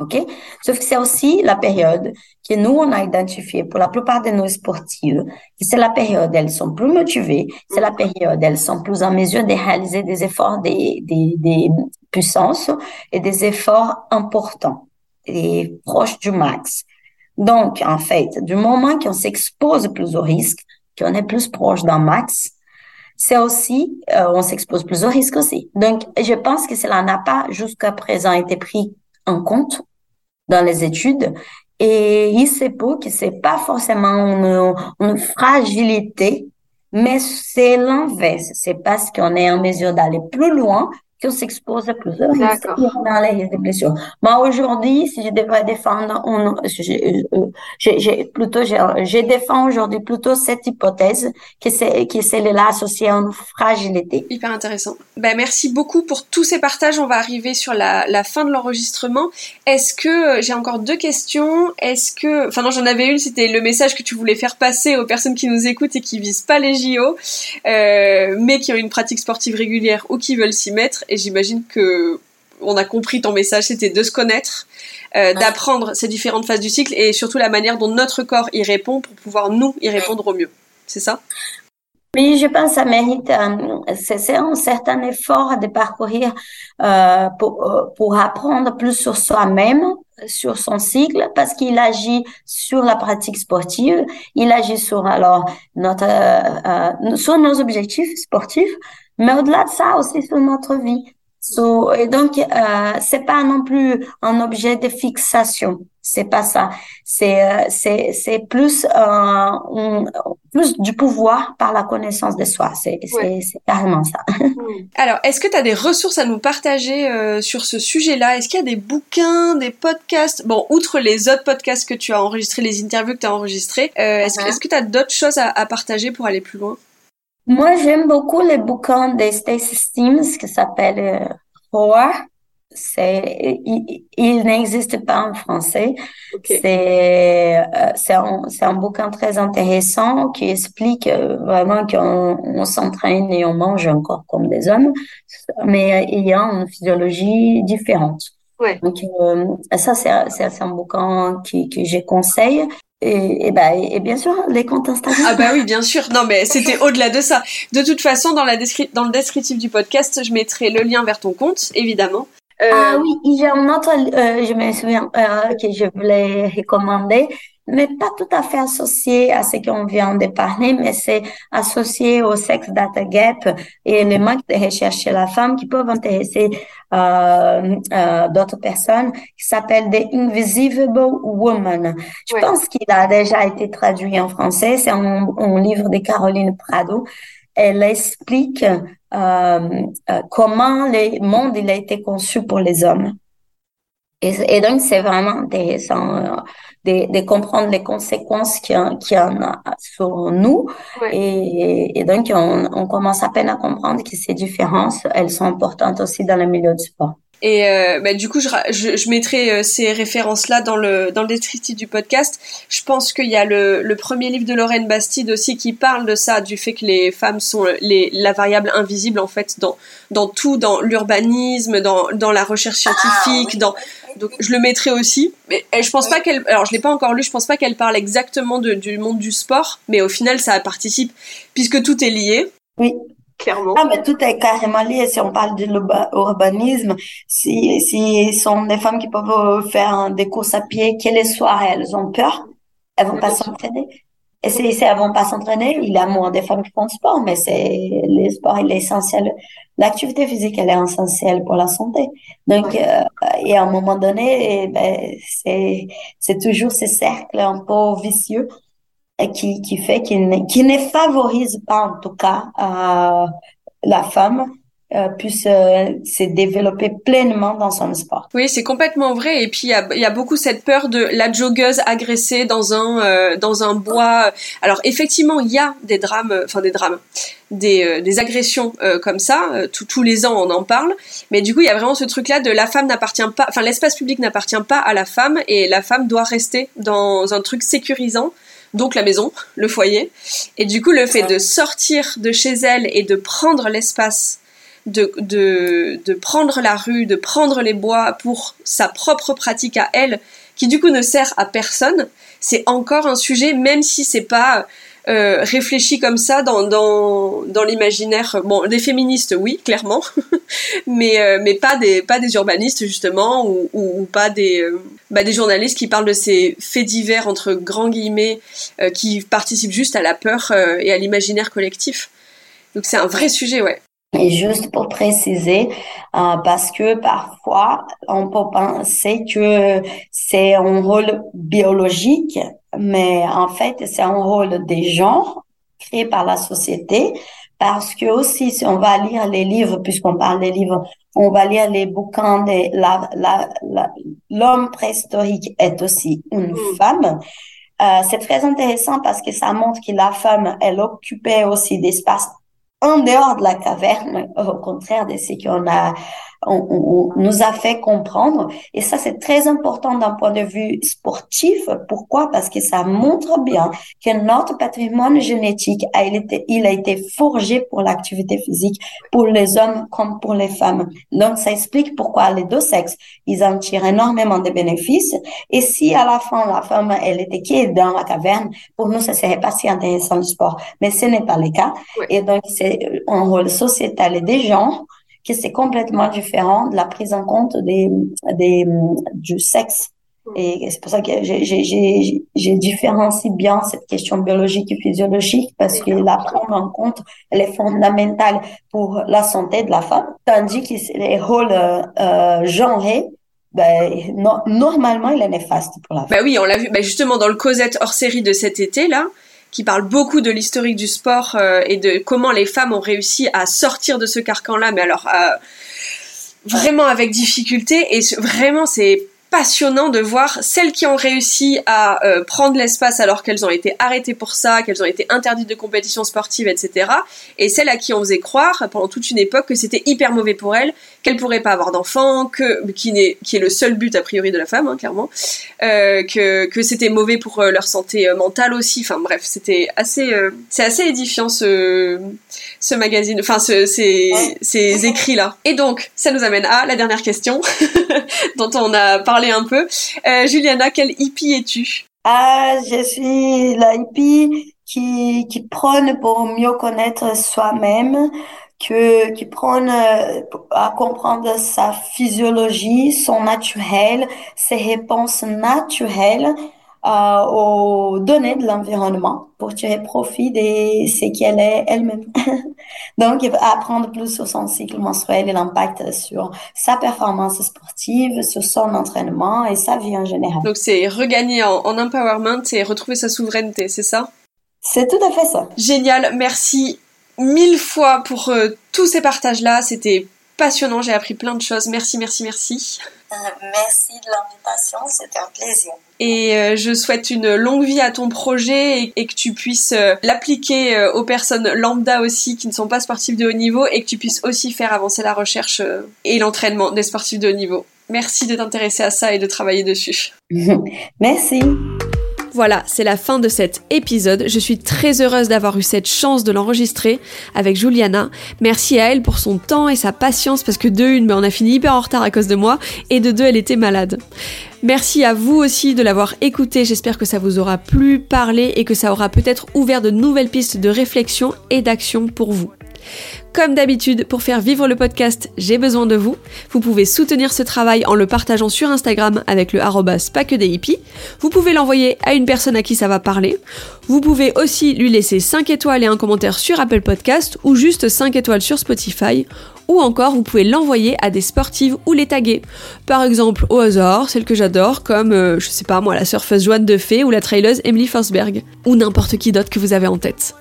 OK? Sauf que c'est aussi la période que nous, on a identifiée pour la plupart de nos sportives, c'est la période, elles sont plus motivées, c'est la période, elles sont plus en mesure de réaliser des efforts des puissances et des efforts importants et proches du max. Donc, en fait, du moment qu'on s'expose plus au risque, qu'on est plus proche d'un max, c'est aussi, euh, on s'expose plus au risque aussi. Donc, je pense que cela n'a pas jusqu'à présent été pris en compte dans les études. Et il se peut que c'est pas forcément une fragilité, mais c'est l'inverse. C'est parce qu'on est en mesure d'aller plus loin qu'on s'expose à plusieurs risques dans les risques de blessures. Moi, aujourd'hui, si je devrais défendre, on, j'ai, plutôt, je défends aujourd'hui plutôt cette hypothèse que c'est, que celle-là associée à une fragilité. Hyper intéressant. Ben, merci beaucoup pour tous ces partages. On va arriver sur la, la fin de l'enregistrement. Est-ce que, j'ai encore deux questions. Est-ce que, enfin non, j'en avais une, c'était le message que tu voulais faire passer aux personnes qui nous écoutent et qui visent pas les JO, euh, mais qui ont une pratique sportive régulière ou qui veulent s'y mettre et j'imagine que on a compris ton message, c'était de se connaître, euh, d'apprendre ces différentes phases du cycle et surtout la manière dont notre corps y répond pour pouvoir nous y répondre au mieux. C'est ça? Oui, je pense que ça mérite, c'est un certain effort de parcourir euh, pour, euh, pour apprendre plus sur soi-même, sur son cycle parce qu'il agit sur la pratique sportive, il agit sur alors notre euh, sur nos objectifs sportifs, mais au-delà de ça aussi sur notre vie. So, et donc, euh, c'est pas non plus un objet de fixation. C'est pas ça. C'est euh, c'est c'est plus euh, plus du pouvoir par la connaissance de soi. C'est c'est c'est carrément ça. [LAUGHS] Alors, est-ce que tu as des ressources à nous partager euh, sur ce sujet-là? Est-ce qu'il y a des bouquins, des podcasts? Bon, outre les autres podcasts que tu as enregistrés, les interviews que tu as enregistrés, euh, est-ce, uh-huh. est-ce que tu as d'autres choses à, à partager pour aller plus loin? Moi, j'aime beaucoup les bouquins de Stacy Steams qui s'appelle euh, C'est, il, n'existe pas en français. C'est, euh, c'est un, c'est un bouquin très intéressant qui explique euh, vraiment qu'on on s'entraîne et on mange encore comme des hommes, mais il y a une physiologie différente. Ouais. Donc, ça, c'est, c'est, un bouquin qui, que je conseille. Et, et, bah, et, bien sûr, les comptes Instagram. Ah bah oui, bien sûr. Non, mais c'était [LAUGHS] au-delà de ça. De toute façon, dans, la dans le descriptif du podcast, je mettrai le lien vers ton compte, évidemment. Euh... Ah oui, j'ai un autre, euh, je me souviens, euh, que je voulais recommander mais pas tout à fait associé à ce qu'on vient de parler, mais c'est associé au Sex Data Gap et les manques de recherche chez la femme qui peuvent intéresser euh, euh, d'autres personnes, qui s'appelle The Invisible Woman. Je pense qu'il a déjà été traduit en français. C'est un, un, livre de Caroline Prado. Elle explique euh, euh comment le monde il a été conçu pour les hommes. Et, et donc, c'est vraiment intéressant euh, de, de, comprendre les conséquences qu'il y, en a sur nous. Et, et, donc, on, on, commence à peine à comprendre que ces différences, elles sont importantes aussi dans le milieu du sport. Et euh, bah, du coup, je, je, je mettrai euh, ces références-là dans le, dans le descriptif du podcast. Je pense qu'il y a le, le, premier livre de Lorraine Bastide aussi qui parle de ça, du fait que les femmes sont les, la variable invisible en fait dans, dans tout, dans l'urbanisme, dans, dans la recherche scientifique, ah, dans donc je le mettrai aussi. Mais je pense pas qu'elle, alors je l'ai pas encore lu, je pense pas qu'elle parle exactement de, du monde du sport, mais au final ça participe puisque tout est lié. Oui. Clairement. Ah, mais tout est carrément lié. Si on parle de l'urbanisme, si, si sont des femmes qui peuvent faire des courses à pied, quel soir elles ont peur, elles vont pas s'entraîner. Et si, elles vont pas s'entraîner, il y a moins des femmes qui font sport, mais c'est le sport, il est essentiel. L'activité physique, elle est essentielle pour la santé. Donc, euh, et à un moment donné, eh ben, c'est c'est toujours ce cercle un peu vicieux qui qui fait qui ne, qui ne favorise pas en tout cas euh, la femme euh, puisse euh, se développer pleinement dans son sport. Oui, c'est complètement vrai. Et puis il y a, beaucoup cette peur de la joggeuse agressée dans un dans un bois. Alors effectivement, il y a des drames, enfin des drames, des, des agressions comme ça. tous les ans, on en parle. Mais du coup, il y a vraiment ce truc-là de la femme n'appartient pas, enfin l'espace public n'appartient pas à la femme et la femme doit rester dans un truc sécurisant donc la maison, le foyer. Et du coup, le fait de sortir de chez elle et de prendre l'espace de, de, de prendre la rue, de prendre les bois pour sa propre pratique à elle, qui du coup ne sert à personne, c'est encore un sujet, même si c'est pas euh, comme ça dans, dans, dans l'imaginaire. Bon, des féministes, oui, clairement, [LAUGHS] mais, euh, mais pas, des, pas des urbanistes, justement, ou, ou, pas des, euh, bah, des journalistes qui parlent de ces faits divers, entre grands guillemets, euh, qui participent juste à la peur et à l'imaginaire collectif. Donc c'est un vrai sujet, ouais. Et juste pour préciser, euh, parce que parfois on peut penser que c'est un rôle biologique, mais en fait c'est un rôle des gens créé par la société. Parce que aussi, si on va lire les livres, puisqu'on parle des livres, on va lire les bouquins de la, la, l'homme préhistorique est aussi une mm. femme. Euh, c'est très intéressant parce que ça montre que la femme, elle occupait aussi d'espace en dehors de la caverne, au contraire de ce qu'on a on, nous a fait comprendre. Et ça, c'est très important d'un point de vue sportif. Pourquoi? Parce que ça montre bien que notre patrimoine génétique a été, il a été forgé pour l'activité physique, pour les hommes comme pour les femmes. Donc, ça explique pourquoi les deux sexes, ils en tirent énormément de bénéfices. Et si à la fin, la femme, elle était qui est dans la caverne, pour nous, ça serait pas si intéressant le sport. Mais ce n'est pas le cas. Et donc, c'est un rôle sociétal des gens que c'est complètement différent de la prise en compte des, des, du sexe Et c'est pour ça que j'ai différencié bien cette question biologique et physiologique parce que la prendre en compte, elle est fondamentale pour la santé de la femme, tandis que les rôles euh, euh genrés, ben, normalement, il est néfaste pour la femme. Bah oui, on l'a vu bah justement dans le Cosette hors série de cet été, là, qui parle beaucoup de l'historique du sport euh, et de comment les femmes ont réussi à sortir de ce carcan-là, mais alors euh, vraiment avec difficulté. Et vraiment, c'est passionnant de voir celles qui ont réussi à euh, prendre l'espace alors qu'elles ont été arrêtées pour ça, qu'elles ont été interdites de compétition sportive, etc. Et celles à qui on faisait croire pendant toute une époque que c'était hyper mauvais pour elles, qu'elles pourraient pas avoir d'enfants, que qui n'est qui est le seul but a priori de la femme, hein, clairement, euh, que que c'était mauvais pour euh, leur santé euh, mentale aussi. Enfin bref, c'était assez c'est assez édifiant ce ce magazine, enfin ce, ces ces écrits là. Et donc ça nous amène à la dernière question [LAUGHS] dont on a parlé un peu. Euh, Juliana, quelle hippie es-tu? Ah, je suis la hippie qui, qui prône pour mieux connaître soi-même, que, qui prône euh, à comprendre sa physiologie, son naturel, ses réponses naturelles euh, aux données de l'environnement pour tirer profit de ce qu'elle est elle-même. [LAUGHS] Donc, apprendre plus sur son cycle menstruel et l'impact sur sa performance sportive, sur son entraînement et sa vie en général. Donc, c'est regagner en, en empowerment et retrouver sa souveraineté, c'est ça? C'est tout à fait ça. Génial, merci mille fois pour euh, tous ces partages-là. C'était passionnant, j'ai appris plein de choses. Merci, merci, merci. Euh, merci de l'invitation, c'était un plaisir. Et euh, je souhaite une longue vie à ton projet et, que tu puisses euh, l'appliquer aux personnes lambda aussi qui ne sont pas sportifs de haut niveau et que tu puisses aussi faire avancer la recherche et l'entraînement des sportifs de haut niveau. Merci de t'intéresser à ça et de travailler dessus. [LAUGHS] Merci. Voilà, c'est la fin de cet épisode. Je suis très heureuse d'avoir eu cette chance de l'enregistrer avec Juliana. Merci à elle pour son temps et sa patience parce que de une, ben, on a fini hyper en retard à cause de moi et de deux, elle était malade. Merci à vous aussi de l'avoir écouté. J'espère que ça vous aura plu, parlé et que ça aura peut-être ouvert de nouvelles pistes de réflexion et d'action pour vous. Comme d'habitude, pour faire vivre le podcast, j'ai besoin de vous. Vous pouvez soutenir ce travail en le partageant sur Instagram avec le arrobas pas que des hippies. Vous pouvez l'envoyer à une personne à qui ça va parler. Vous pouvez aussi lui laisser 5 étoiles et un commentaire sur Apple Podcast ou juste 5 étoiles sur Spotify. Ou encore, vous pouvez l'envoyer à des sportives ou les taguer. Par exemple, au hasard, celle que j'adore, comme, euh, je sais pas moi, la surfeuse Joanne Defay ou la traileuse Emily Forsberg. Ou n'importe qui d'autre que vous avez en tête.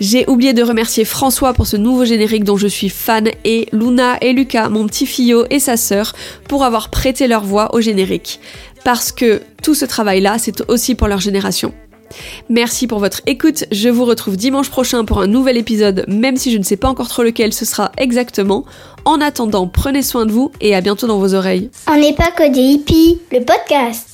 J'ai oublié de remercier François pour ce nouveau générique dont je suis fan et Luna et Lucas, mon petit fillot et sa sœur, pour avoir prêté leur voix au générique. Parce que tout ce travail-là, c'est aussi pour leur génération. Merci pour votre écoute, je vous retrouve dimanche prochain pour un nouvel épisode, même si je ne sais pas encore trop lequel ce sera exactement. En attendant, prenez soin de vous et à bientôt dans vos oreilles. On n'est pas que des hippies, le podcast.